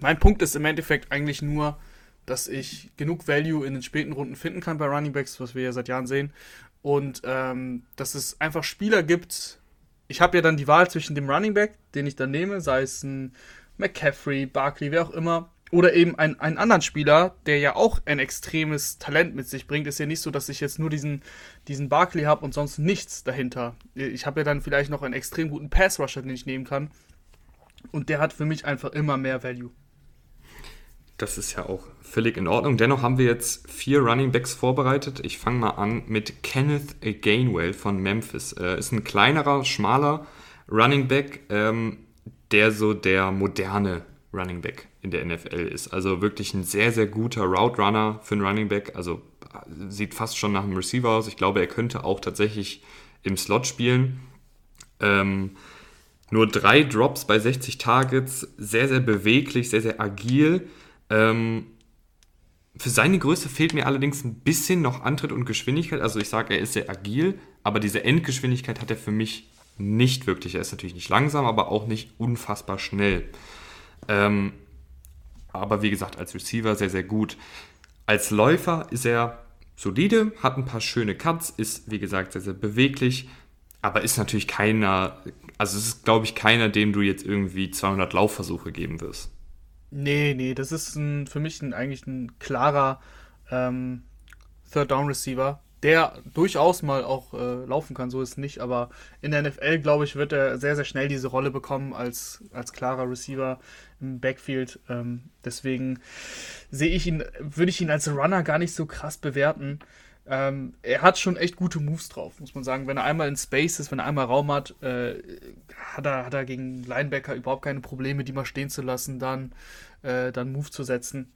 mein Punkt ist im Endeffekt eigentlich nur, dass ich genug Value in den späten Runden finden kann bei Running Backs, was wir ja seit Jahren sehen. Und ähm, dass es einfach Spieler gibt, ich habe ja dann die Wahl zwischen dem Running Back, den ich dann nehme, sei es ein McCaffrey, Barkley, wer auch immer, oder eben ein, einen anderen Spieler, der ja auch ein extremes Talent mit sich bringt. Ist ja nicht so, dass ich jetzt nur diesen, diesen Barkley habe und sonst nichts dahinter. Ich habe ja dann vielleicht noch einen extrem guten Pass-Rusher, den ich nehmen kann. Und der hat für mich einfach immer mehr Value. Das ist ja auch völlig in Ordnung. Dennoch haben wir jetzt vier Running Backs vorbereitet. Ich fange mal an mit Kenneth Gainwell von Memphis. Äh, ist ein kleinerer, schmaler Running Back, ähm, der so der moderne Running Back in der NFL ist. Also wirklich ein sehr, sehr guter Route Runner für einen Running Back. Also äh, sieht fast schon nach einem Receiver aus. Ich glaube, er könnte auch tatsächlich im Slot spielen. Ähm, nur drei Drops bei 60 Targets, sehr, sehr beweglich, sehr, sehr agil. Ähm, für seine Größe fehlt mir allerdings ein bisschen noch Antritt und Geschwindigkeit. Also ich sage, er ist sehr agil, aber diese Endgeschwindigkeit hat er für mich nicht wirklich. Er ist natürlich nicht langsam, aber auch nicht unfassbar schnell. Ähm, aber wie gesagt, als Receiver sehr, sehr gut. Als Läufer ist er solide, hat ein paar schöne Cuts, ist wie gesagt sehr, sehr beweglich, aber ist natürlich keiner, also es ist glaube ich keiner, dem du jetzt irgendwie 200 Laufversuche geben wirst. Nee, nee, das ist ein, für mich ein, eigentlich ein klarer ähm, Third Down Receiver, der durchaus mal auch äh, laufen kann, so ist es nicht, aber in der NFL, glaube ich, wird er sehr, sehr schnell diese Rolle bekommen als, als klarer Receiver im Backfield. Ähm, deswegen sehe ich ihn, würde ich ihn als Runner gar nicht so krass bewerten. Ähm, er hat schon echt gute Moves drauf, muss man sagen. Wenn er einmal in Space ist, wenn er einmal Raum hat, äh, hat, er, hat er gegen Linebacker überhaupt keine Probleme, die mal stehen zu lassen, dann, äh, dann Move zu setzen.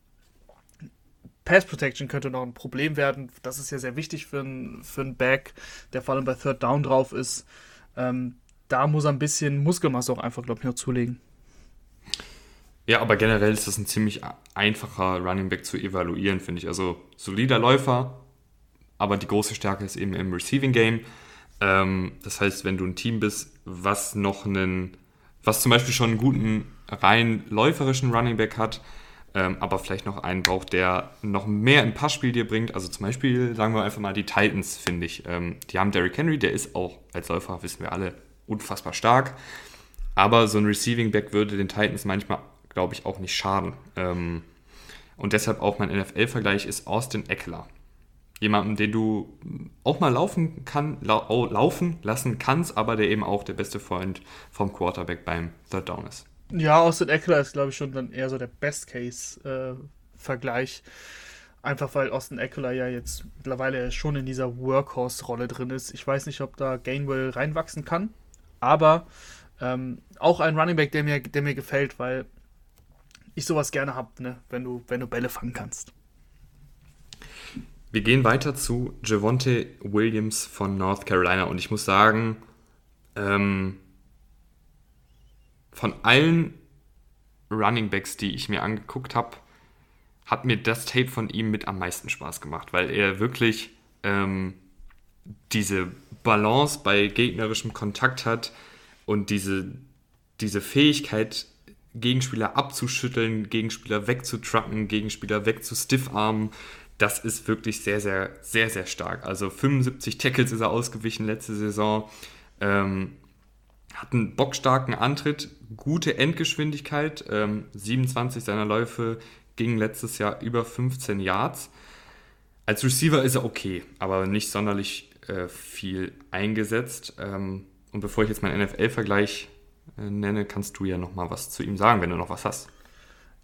Pass Protection könnte noch ein Problem werden. Das ist ja sehr wichtig für einen für Back, der vor allem bei Third Down drauf ist. Ähm, da muss er ein bisschen Muskelmasse auch einfach, glaube ich, noch zulegen. Ja, aber generell ist das ein ziemlich einfacher Running Back zu evaluieren, finde ich. Also solider Läufer, aber die große Stärke ist eben im Receiving Game. Ähm, das heißt, wenn du ein Team bist, was noch einen, was zum Beispiel schon einen guten, rein läuferischen Running Back hat, ähm, aber vielleicht noch einen braucht, der noch mehr im Passspiel dir bringt. Also zum Beispiel, sagen wir einfach mal, die Titans, finde ich. Ähm, die haben Derrick Henry, der ist auch als Läufer, wissen wir alle, unfassbar stark. Aber so ein Receiving Back würde den Titans manchmal, glaube ich, auch nicht schaden. Ähm, und deshalb auch mein NFL-Vergleich ist Austin Eckler jemanden, den du auch mal laufen, kann, lau laufen lassen kannst, aber der eben auch der beste Freund vom Quarterback beim Third Down ist. Ja, Austin Eckler ist, glaube ich, schon dann eher so der Best-Case-Vergleich. Äh, Einfach weil Austin Eckler ja jetzt mittlerweile schon in dieser Workhorse-Rolle drin ist. Ich weiß nicht, ob da Gainwell reinwachsen kann, aber ähm, auch ein Running Back, der mir, der mir gefällt, weil ich sowas gerne habe, ne? wenn, du, wenn du Bälle fangen kannst. Wir gehen weiter zu Javonte Williams von North Carolina und ich muss sagen, ähm, von allen Running Backs, die ich mir angeguckt habe, hat mir das Tape von ihm mit am meisten Spaß gemacht, weil er wirklich ähm, diese Balance bei gegnerischem Kontakt hat und diese, diese Fähigkeit, Gegenspieler abzuschütteln, Gegenspieler wegzutrucken, Gegenspieler wegzustiffarmen das ist wirklich sehr, sehr, sehr, sehr stark. Also 75 Tackles ist er ausgewichen letzte Saison. Ähm, hat einen bockstarken Antritt, gute Endgeschwindigkeit. Ähm, 27 seiner Läufe gingen letztes Jahr über 15 Yards. Als Receiver ist er okay, aber nicht sonderlich äh, viel eingesetzt. Ähm, und bevor ich jetzt meinen NFL-Vergleich äh, nenne, kannst du ja noch mal was zu ihm sagen, wenn du noch was hast.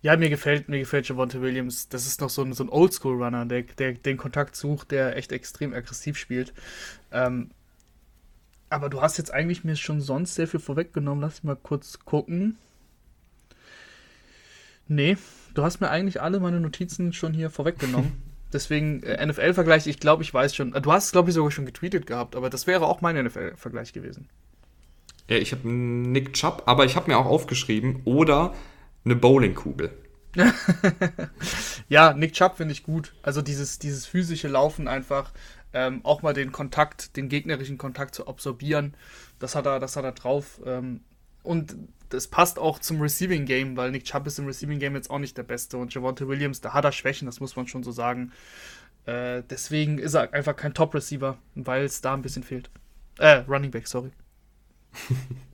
Ja, mir gefällt, mir gefällt Javonte Williams. Das ist noch so ein, so ein Oldschool-Runner, der, der den Kontakt sucht, der echt extrem aggressiv spielt. Ähm, aber du hast jetzt eigentlich mir schon sonst sehr viel vorweggenommen. Lass mich mal kurz gucken. Nee, du hast mir eigentlich alle meine Notizen schon hier vorweggenommen. [laughs] Deswegen äh, NFL-Vergleich, ich glaube, ich weiß schon. Du hast es, glaube ich, sogar schon getweetet gehabt, aber das wäre auch mein NFL-Vergleich gewesen. Ja, ich habe Nick Chubb, aber ich habe mir auch aufgeschrieben, oder eine Bowlingkugel. [laughs] ja, Nick Chubb finde ich gut. Also dieses, dieses physische Laufen einfach, ähm, auch mal den Kontakt, den gegnerischen Kontakt zu absorbieren, das hat er, das hat er drauf. Ähm, und das passt auch zum Receiving Game, weil Nick Chubb ist im Receiving Game jetzt auch nicht der Beste und Javonte Williams, da hat er Schwächen, das muss man schon so sagen. Äh, deswegen ist er einfach kein Top Receiver, weil es da ein bisschen fehlt. Äh, Running Back, sorry. [laughs]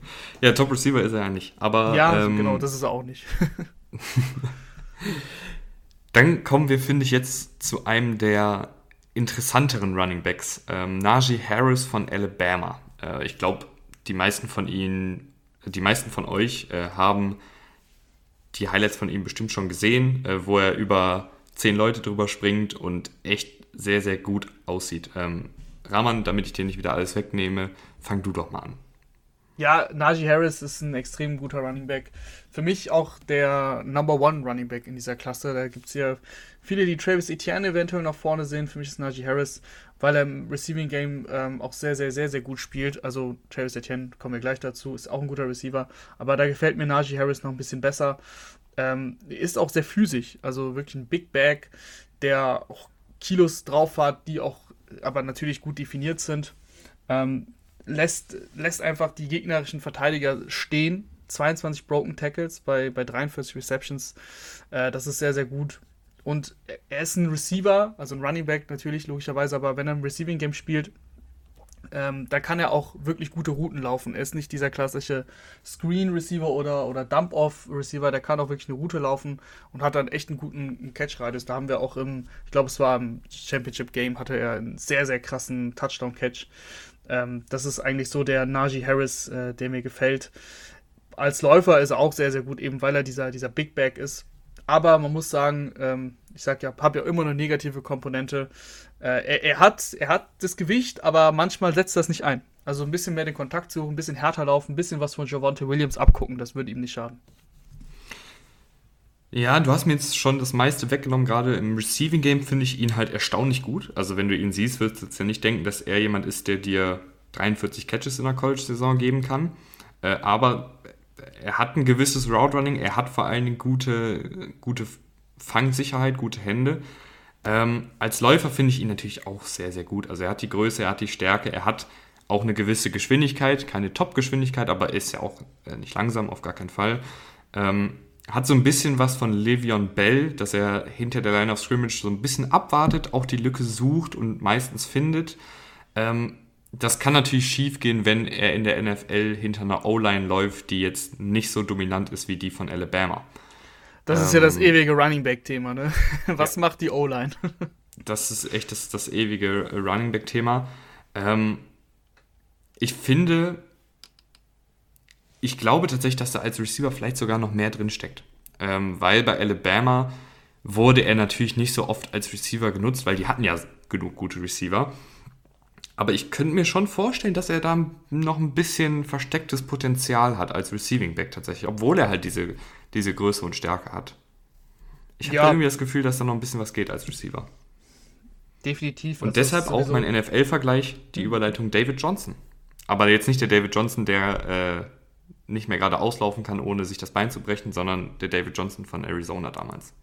[laughs] ja, Top Receiver ist er ja nicht, aber. Ja, ähm, genau, das ist er auch nicht. [laughs] dann kommen wir, finde ich, jetzt zu einem der interessanteren Running Backs. Ähm, Najee Harris von Alabama. Äh, ich glaube, die meisten von Ihnen, die meisten von euch äh, haben die Highlights von ihm bestimmt schon gesehen, äh, wo er über zehn Leute drüber springt und echt sehr, sehr gut aussieht. Ähm, Rahman, damit ich dir nicht wieder alles wegnehme, fang du doch mal an. Ja, Najee Harris ist ein extrem guter Running Back. Für mich auch der Number One Running Back in dieser Klasse. Da gibt es ja viele, die Travis Etienne eventuell nach vorne sehen. Für mich ist Najee Harris, weil er im Receiving Game ähm, auch sehr, sehr, sehr, sehr gut spielt. Also Travis Etienne, kommen wir gleich dazu, ist auch ein guter Receiver. Aber da gefällt mir Najee Harris noch ein bisschen besser. Ähm, ist auch sehr physisch. Also wirklich ein Big Bag, der auch Kilos drauf hat, die auch aber natürlich gut definiert sind. Ähm, lässt, lässt einfach die gegnerischen Verteidiger stehen. 22 Broken Tackles bei, bei 43 Receptions. Äh, das ist sehr, sehr gut. Und er ist ein Receiver, also ein Running Back natürlich, logischerweise, aber wenn er im Receiving Game spielt, ähm, da kann er auch wirklich gute Routen laufen. Er ist nicht dieser klassische Screen Receiver oder, oder Dump Off Receiver, der kann auch wirklich eine Route laufen und hat dann echt einen guten Catch Radius. Da haben wir auch im, ich glaube, es war im Championship Game, hatte er einen sehr, sehr krassen Touchdown Catch. Ähm, das ist eigentlich so der Najee Harris, äh, der mir gefällt. Als Läufer ist er auch sehr, sehr gut, eben weil er dieser, dieser Big Bag ist. Aber man muss sagen, ähm, ich sag ja, habe ja immer eine negative Komponente. Äh, er, er, hat, er hat das Gewicht, aber manchmal setzt das nicht ein. Also ein bisschen mehr den Kontakt suchen, ein bisschen härter laufen, ein bisschen was von Javonte Williams abgucken, das würde ihm nicht schaden. Ja, du hast mir jetzt schon das meiste weggenommen. Gerade im Receiving Game finde ich ihn halt erstaunlich gut. Also wenn du ihn siehst, wirst du jetzt ja nicht denken, dass er jemand ist, der dir 43 Catches in der College-Saison geben kann. Äh, aber er hat ein gewisses Route Running, er hat vor allen Dingen gute, gute Fangsicherheit, gute Hände. Ähm, als Läufer finde ich ihn natürlich auch sehr, sehr gut. Also er hat die Größe, er hat die Stärke, er hat auch eine gewisse Geschwindigkeit, keine Top-Geschwindigkeit, aber er ist ja auch äh, nicht langsam, auf gar keinen Fall. Ähm, hat so ein bisschen was von Le'Veon Bell, dass er hinter der Line of Scrimmage so ein bisschen abwartet, auch die Lücke sucht und meistens findet. Ähm, das kann natürlich schief gehen, wenn er in der NFL hinter einer O-Line läuft, die jetzt nicht so dominant ist wie die von Alabama. Das ähm, ist ja das ähm, ewige Running Back-Thema, ne? [laughs] Was ja. macht die O-Line? [laughs] das ist echt das, das ewige Running Back-Thema. Ähm, ich finde, ich glaube tatsächlich, dass da als Receiver vielleicht sogar noch mehr drin steckt. Ähm, weil bei Alabama wurde er natürlich nicht so oft als Receiver genutzt, weil die hatten ja genug gute Receiver. Aber ich könnte mir schon vorstellen, dass er da noch ein bisschen verstecktes Potenzial hat als Receiving Back tatsächlich, obwohl er halt diese, diese Größe und Stärke hat. Ich habe ja. irgendwie das Gefühl, dass da noch ein bisschen was geht als Receiver. Definitiv. Und deshalb auch mein NFL-Vergleich, die Überleitung David Johnson. Aber jetzt nicht der David Johnson, der äh, nicht mehr gerade auslaufen kann, ohne sich das Bein zu brechen, sondern der David Johnson von Arizona damals.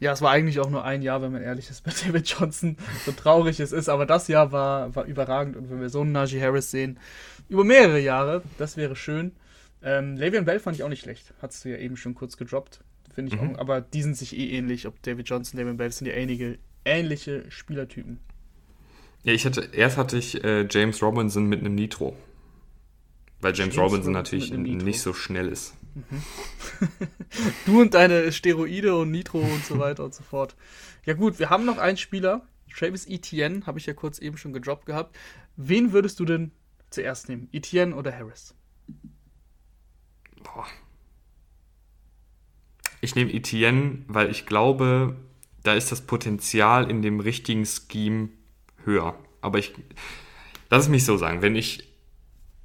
Ja, es war eigentlich auch nur ein Jahr, wenn man ehrlich ist, [laughs] bei David Johnson, so traurig es ist. Aber das Jahr war, war überragend. Und wenn wir so einen Najee Harris sehen, über mehrere Jahre, das wäre schön. Ähm, Le'Veon Bell fand ich auch nicht schlecht. Hattest du ja eben schon kurz gedroppt. Finde ich mhm. auch. Aber die sind sich eh ähnlich. Ob David Johnson, Le'Veon Bell sind ja ähnliche, ähnliche Spielertypen. Ja, ich hatte, erst hatte ich äh, James Robinson mit einem Nitro. Weil James, James Robinson natürlich nicht so schnell ist. [laughs] Du und deine Steroide und Nitro und so weiter und so fort. Ja gut, wir haben noch einen Spieler, Travis Etienne, habe ich ja kurz eben schon gedroppt gehabt. Wen würdest du denn zuerst nehmen? Etienne oder Harris? boah. Ich nehme Etienne, weil ich glaube, da ist das Potenzial in dem richtigen Scheme höher. Aber ich, lass es mich so sagen, wenn ich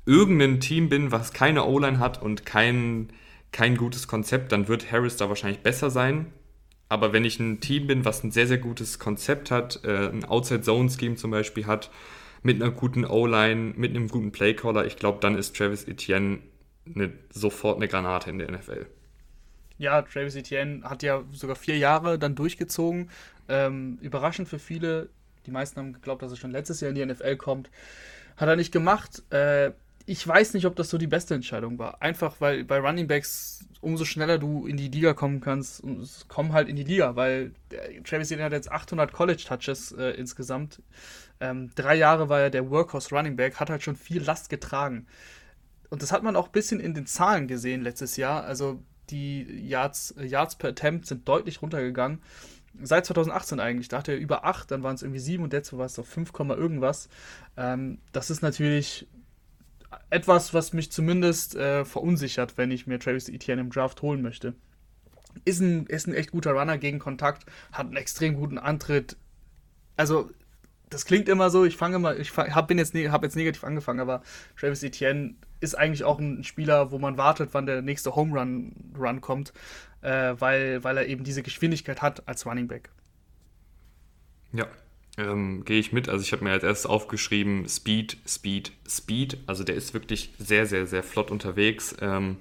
irgendein Team bin, was keine O-Line hat und kein, kein gutes Konzept, dann wird Harris da wahrscheinlich besser sein. Aber wenn ich ein Team bin, was ein sehr, sehr gutes Konzept hat, äh, ein Outside-Zone-Scheme zum Beispiel hat, mit einer guten O-Line, mit einem guten Playcaller, ich glaube, dann ist Travis Etienne eine, sofort eine Granate in der NFL. Ja, Travis Etienne hat ja sogar vier Jahre dann durchgezogen. Ähm, überraschend für viele. Die meisten haben geglaubt, dass er schon letztes Jahr in die NFL kommt. Hat er nicht gemacht. Äh, ich weiß nicht, ob das so die beste Entscheidung war. Einfach weil bei Running Backs umso schneller du in die Liga kommen kannst, komm halt in die Liga, weil Travis Etienne hat jetzt 800 College Touches äh, insgesamt. Ähm, drei Jahre war er der Workhorse Running Back, hat halt schon viel Last getragen. Und das hat man auch ein bisschen in den Zahlen gesehen letztes Jahr. Also die Yards, Yards per Attempt sind deutlich runtergegangen. Seit 2018 eigentlich. Da hatte er über 8, dann waren es irgendwie 7 und jetzt war es auf 5, irgendwas. Ähm, das ist natürlich etwas, was mich zumindest äh, verunsichert, wenn ich mir Travis Etienne im Draft holen möchte. Ist ein, ist ein echt guter Runner gegen Kontakt, hat einen extrem guten Antritt. Also, das klingt immer so, ich fange mal, ich bin jetzt, ne, hab jetzt negativ angefangen, aber Travis Etienne ist eigentlich auch ein Spieler, wo man wartet, wann der nächste Home Run, Run kommt, äh, weil, weil er eben diese Geschwindigkeit hat als Running Back. Ja, ähm, gehe ich mit. Also ich habe mir als erstes aufgeschrieben Speed, Speed, Speed. Also der ist wirklich sehr, sehr, sehr flott unterwegs. Ähm,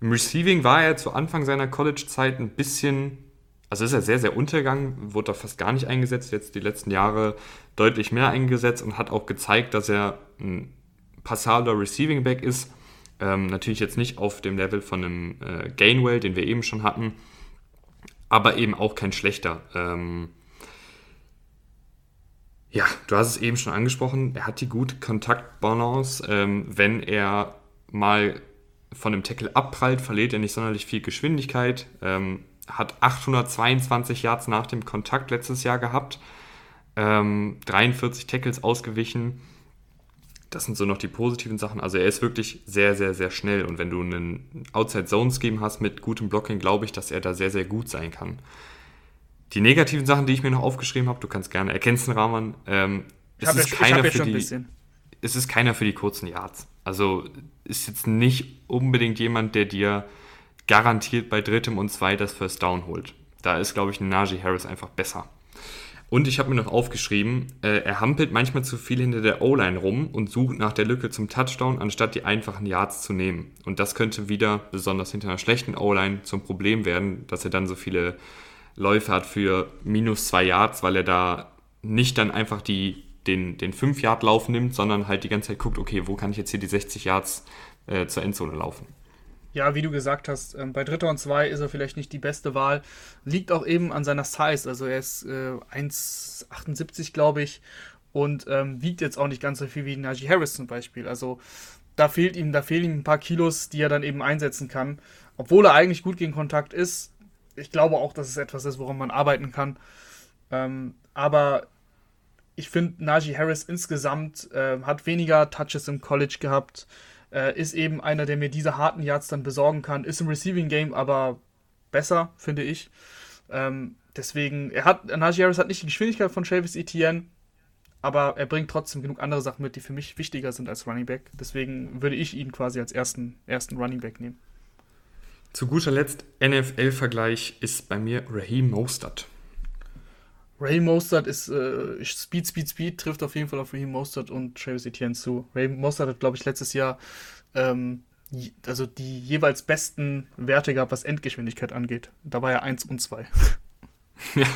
Im Receiving war er zu Anfang seiner College-Zeit ein bisschen, also ist er sehr, sehr untergegangen, wurde da fast gar nicht eingesetzt, jetzt die letzten Jahre deutlich mehr eingesetzt und hat auch gezeigt, dass er ein passabler Receiving Back ist. Ähm, natürlich jetzt nicht auf dem Level von einem äh, Gainwell, den wir eben schon hatten, aber eben auch kein schlechter. Ähm, ja, du hast es eben schon angesprochen, er hat die gute Kontaktbalance. Ähm, wenn er mal von dem Tackle abprallt, verliert er nicht sonderlich viel Geschwindigkeit. Ähm, hat 822 Yards nach dem Kontakt letztes Jahr gehabt, ähm, 43 Tackles ausgewichen. Das sind so noch die positiven Sachen. Also er ist wirklich sehr, sehr, sehr schnell. Und wenn du einen Outside-Zone-Scheme hast mit gutem Blocking, glaube ich, dass er da sehr, sehr gut sein kann. Die negativen Sachen, die ich mir noch aufgeschrieben habe, du kannst gerne erkennen, Rahman. Ähm, es, ist keiner für die, es ist keiner für die kurzen Yards. Also ist jetzt nicht unbedingt jemand, der dir garantiert bei drittem und zwei das First Down holt. Da ist, glaube ich, ein Najee Harris einfach besser. Und ich habe mir noch aufgeschrieben, äh, er hampelt manchmal zu viel hinter der O-Line rum und sucht nach der Lücke zum Touchdown, anstatt die einfachen Yards zu nehmen. Und das könnte wieder, besonders hinter einer schlechten O-Line, zum Problem werden, dass er dann so viele Läufe hat für minus zwei Yards, weil er da nicht dann einfach die, den, den 5-Yard-Lauf nimmt, sondern halt die ganze Zeit guckt, okay, wo kann ich jetzt hier die 60 Yards äh, zur Endzone laufen. Ja, wie du gesagt hast, ähm, bei Dritter und Zwei ist er vielleicht nicht die beste Wahl. Liegt auch eben an seiner Size. Also er ist äh, 1,78, glaube ich, und ähm, wiegt jetzt auch nicht ganz so viel wie Najee Harris zum Beispiel. Also da fehlt ihm, da fehlen ihm ein paar Kilos, die er dann eben einsetzen kann. Obwohl er eigentlich gut gegen Kontakt ist, ich glaube auch, dass es etwas ist, woran man arbeiten kann. Ähm, aber ich finde, Najee Harris insgesamt äh, hat weniger Touches im College gehabt, äh, ist eben einer, der mir diese harten Yards dann besorgen kann, ist im Receiving Game aber besser, finde ich. Ähm, deswegen, er hat, Najee Harris hat nicht die Geschwindigkeit von Travis Etienne, aber er bringt trotzdem genug andere Sachen mit, die für mich wichtiger sind als Running Back. Deswegen würde ich ihn quasi als ersten, ersten Running Back nehmen. Zu guter Letzt, NFL-Vergleich ist bei mir Raheem Mostert. Raheem Mostert ist äh, Speed, Speed, Speed, trifft auf jeden Fall auf Raheem Mostert und Travis Etienne zu. Raheem Mostert hat, glaube ich, letztes Jahr ähm, also die jeweils besten Werte gehabt, was Endgeschwindigkeit angeht. Da war er 1 und 2. Ja,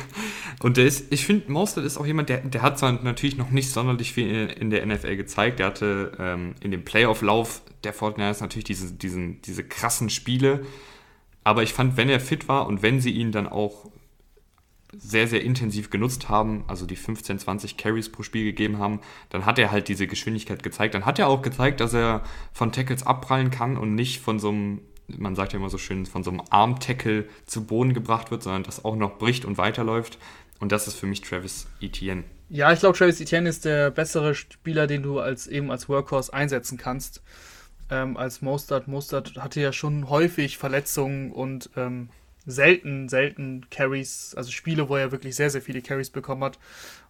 und der ist, ich finde, Mostert ist auch jemand, der, der hat zwar natürlich noch nicht sonderlich viel in, in der NFL gezeigt. Der hatte ähm, in dem Playoff-Lauf der Fortnite natürlich diese, diesen, diese krassen Spiele. Aber ich fand, wenn er fit war und wenn sie ihn dann auch sehr, sehr intensiv genutzt haben, also die 15, 20 Carries pro Spiel gegeben haben, dann hat er halt diese Geschwindigkeit gezeigt. Dann hat er auch gezeigt, dass er von Tackles abprallen kann und nicht von so einem, man sagt ja immer so schön, von so einem Arm-Tackle zu Boden gebracht wird, sondern das auch noch bricht und weiterläuft. Und das ist für mich Travis Etienne. Ja, ich glaube, Travis Etienne ist der bessere Spieler, den du als eben als Workhorse einsetzen kannst. ähm, als Mostert. Mostert hatte ja schon häufig Verletzungen und ähm, selten, selten Carries, also Spiele, wo er wirklich sehr, sehr viele Carries bekommen hat,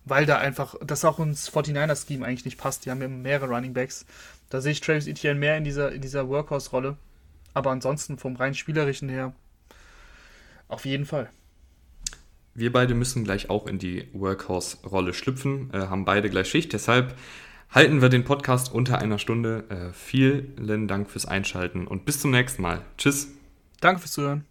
weil da einfach, das auch ins 49er-Scheme eigentlich nicht passt. Die haben ja mehrere Running Backs. Da sehe ich Travis Etienne mehr in dieser, in dieser Workhorse-Rolle. Aber ansonsten vom rein spielerischen her auf jeden Fall. Wir beide müssen gleich auch in die Workhorse-Rolle schlüpfen, äh, haben beide gleich Schicht. Deshalb halten wir den Podcast unter einer Stunde. Äh, vielen Dank fürs Einschalten und bis zum nächsten Mal. Tschüss. Danke fürs Zuhören.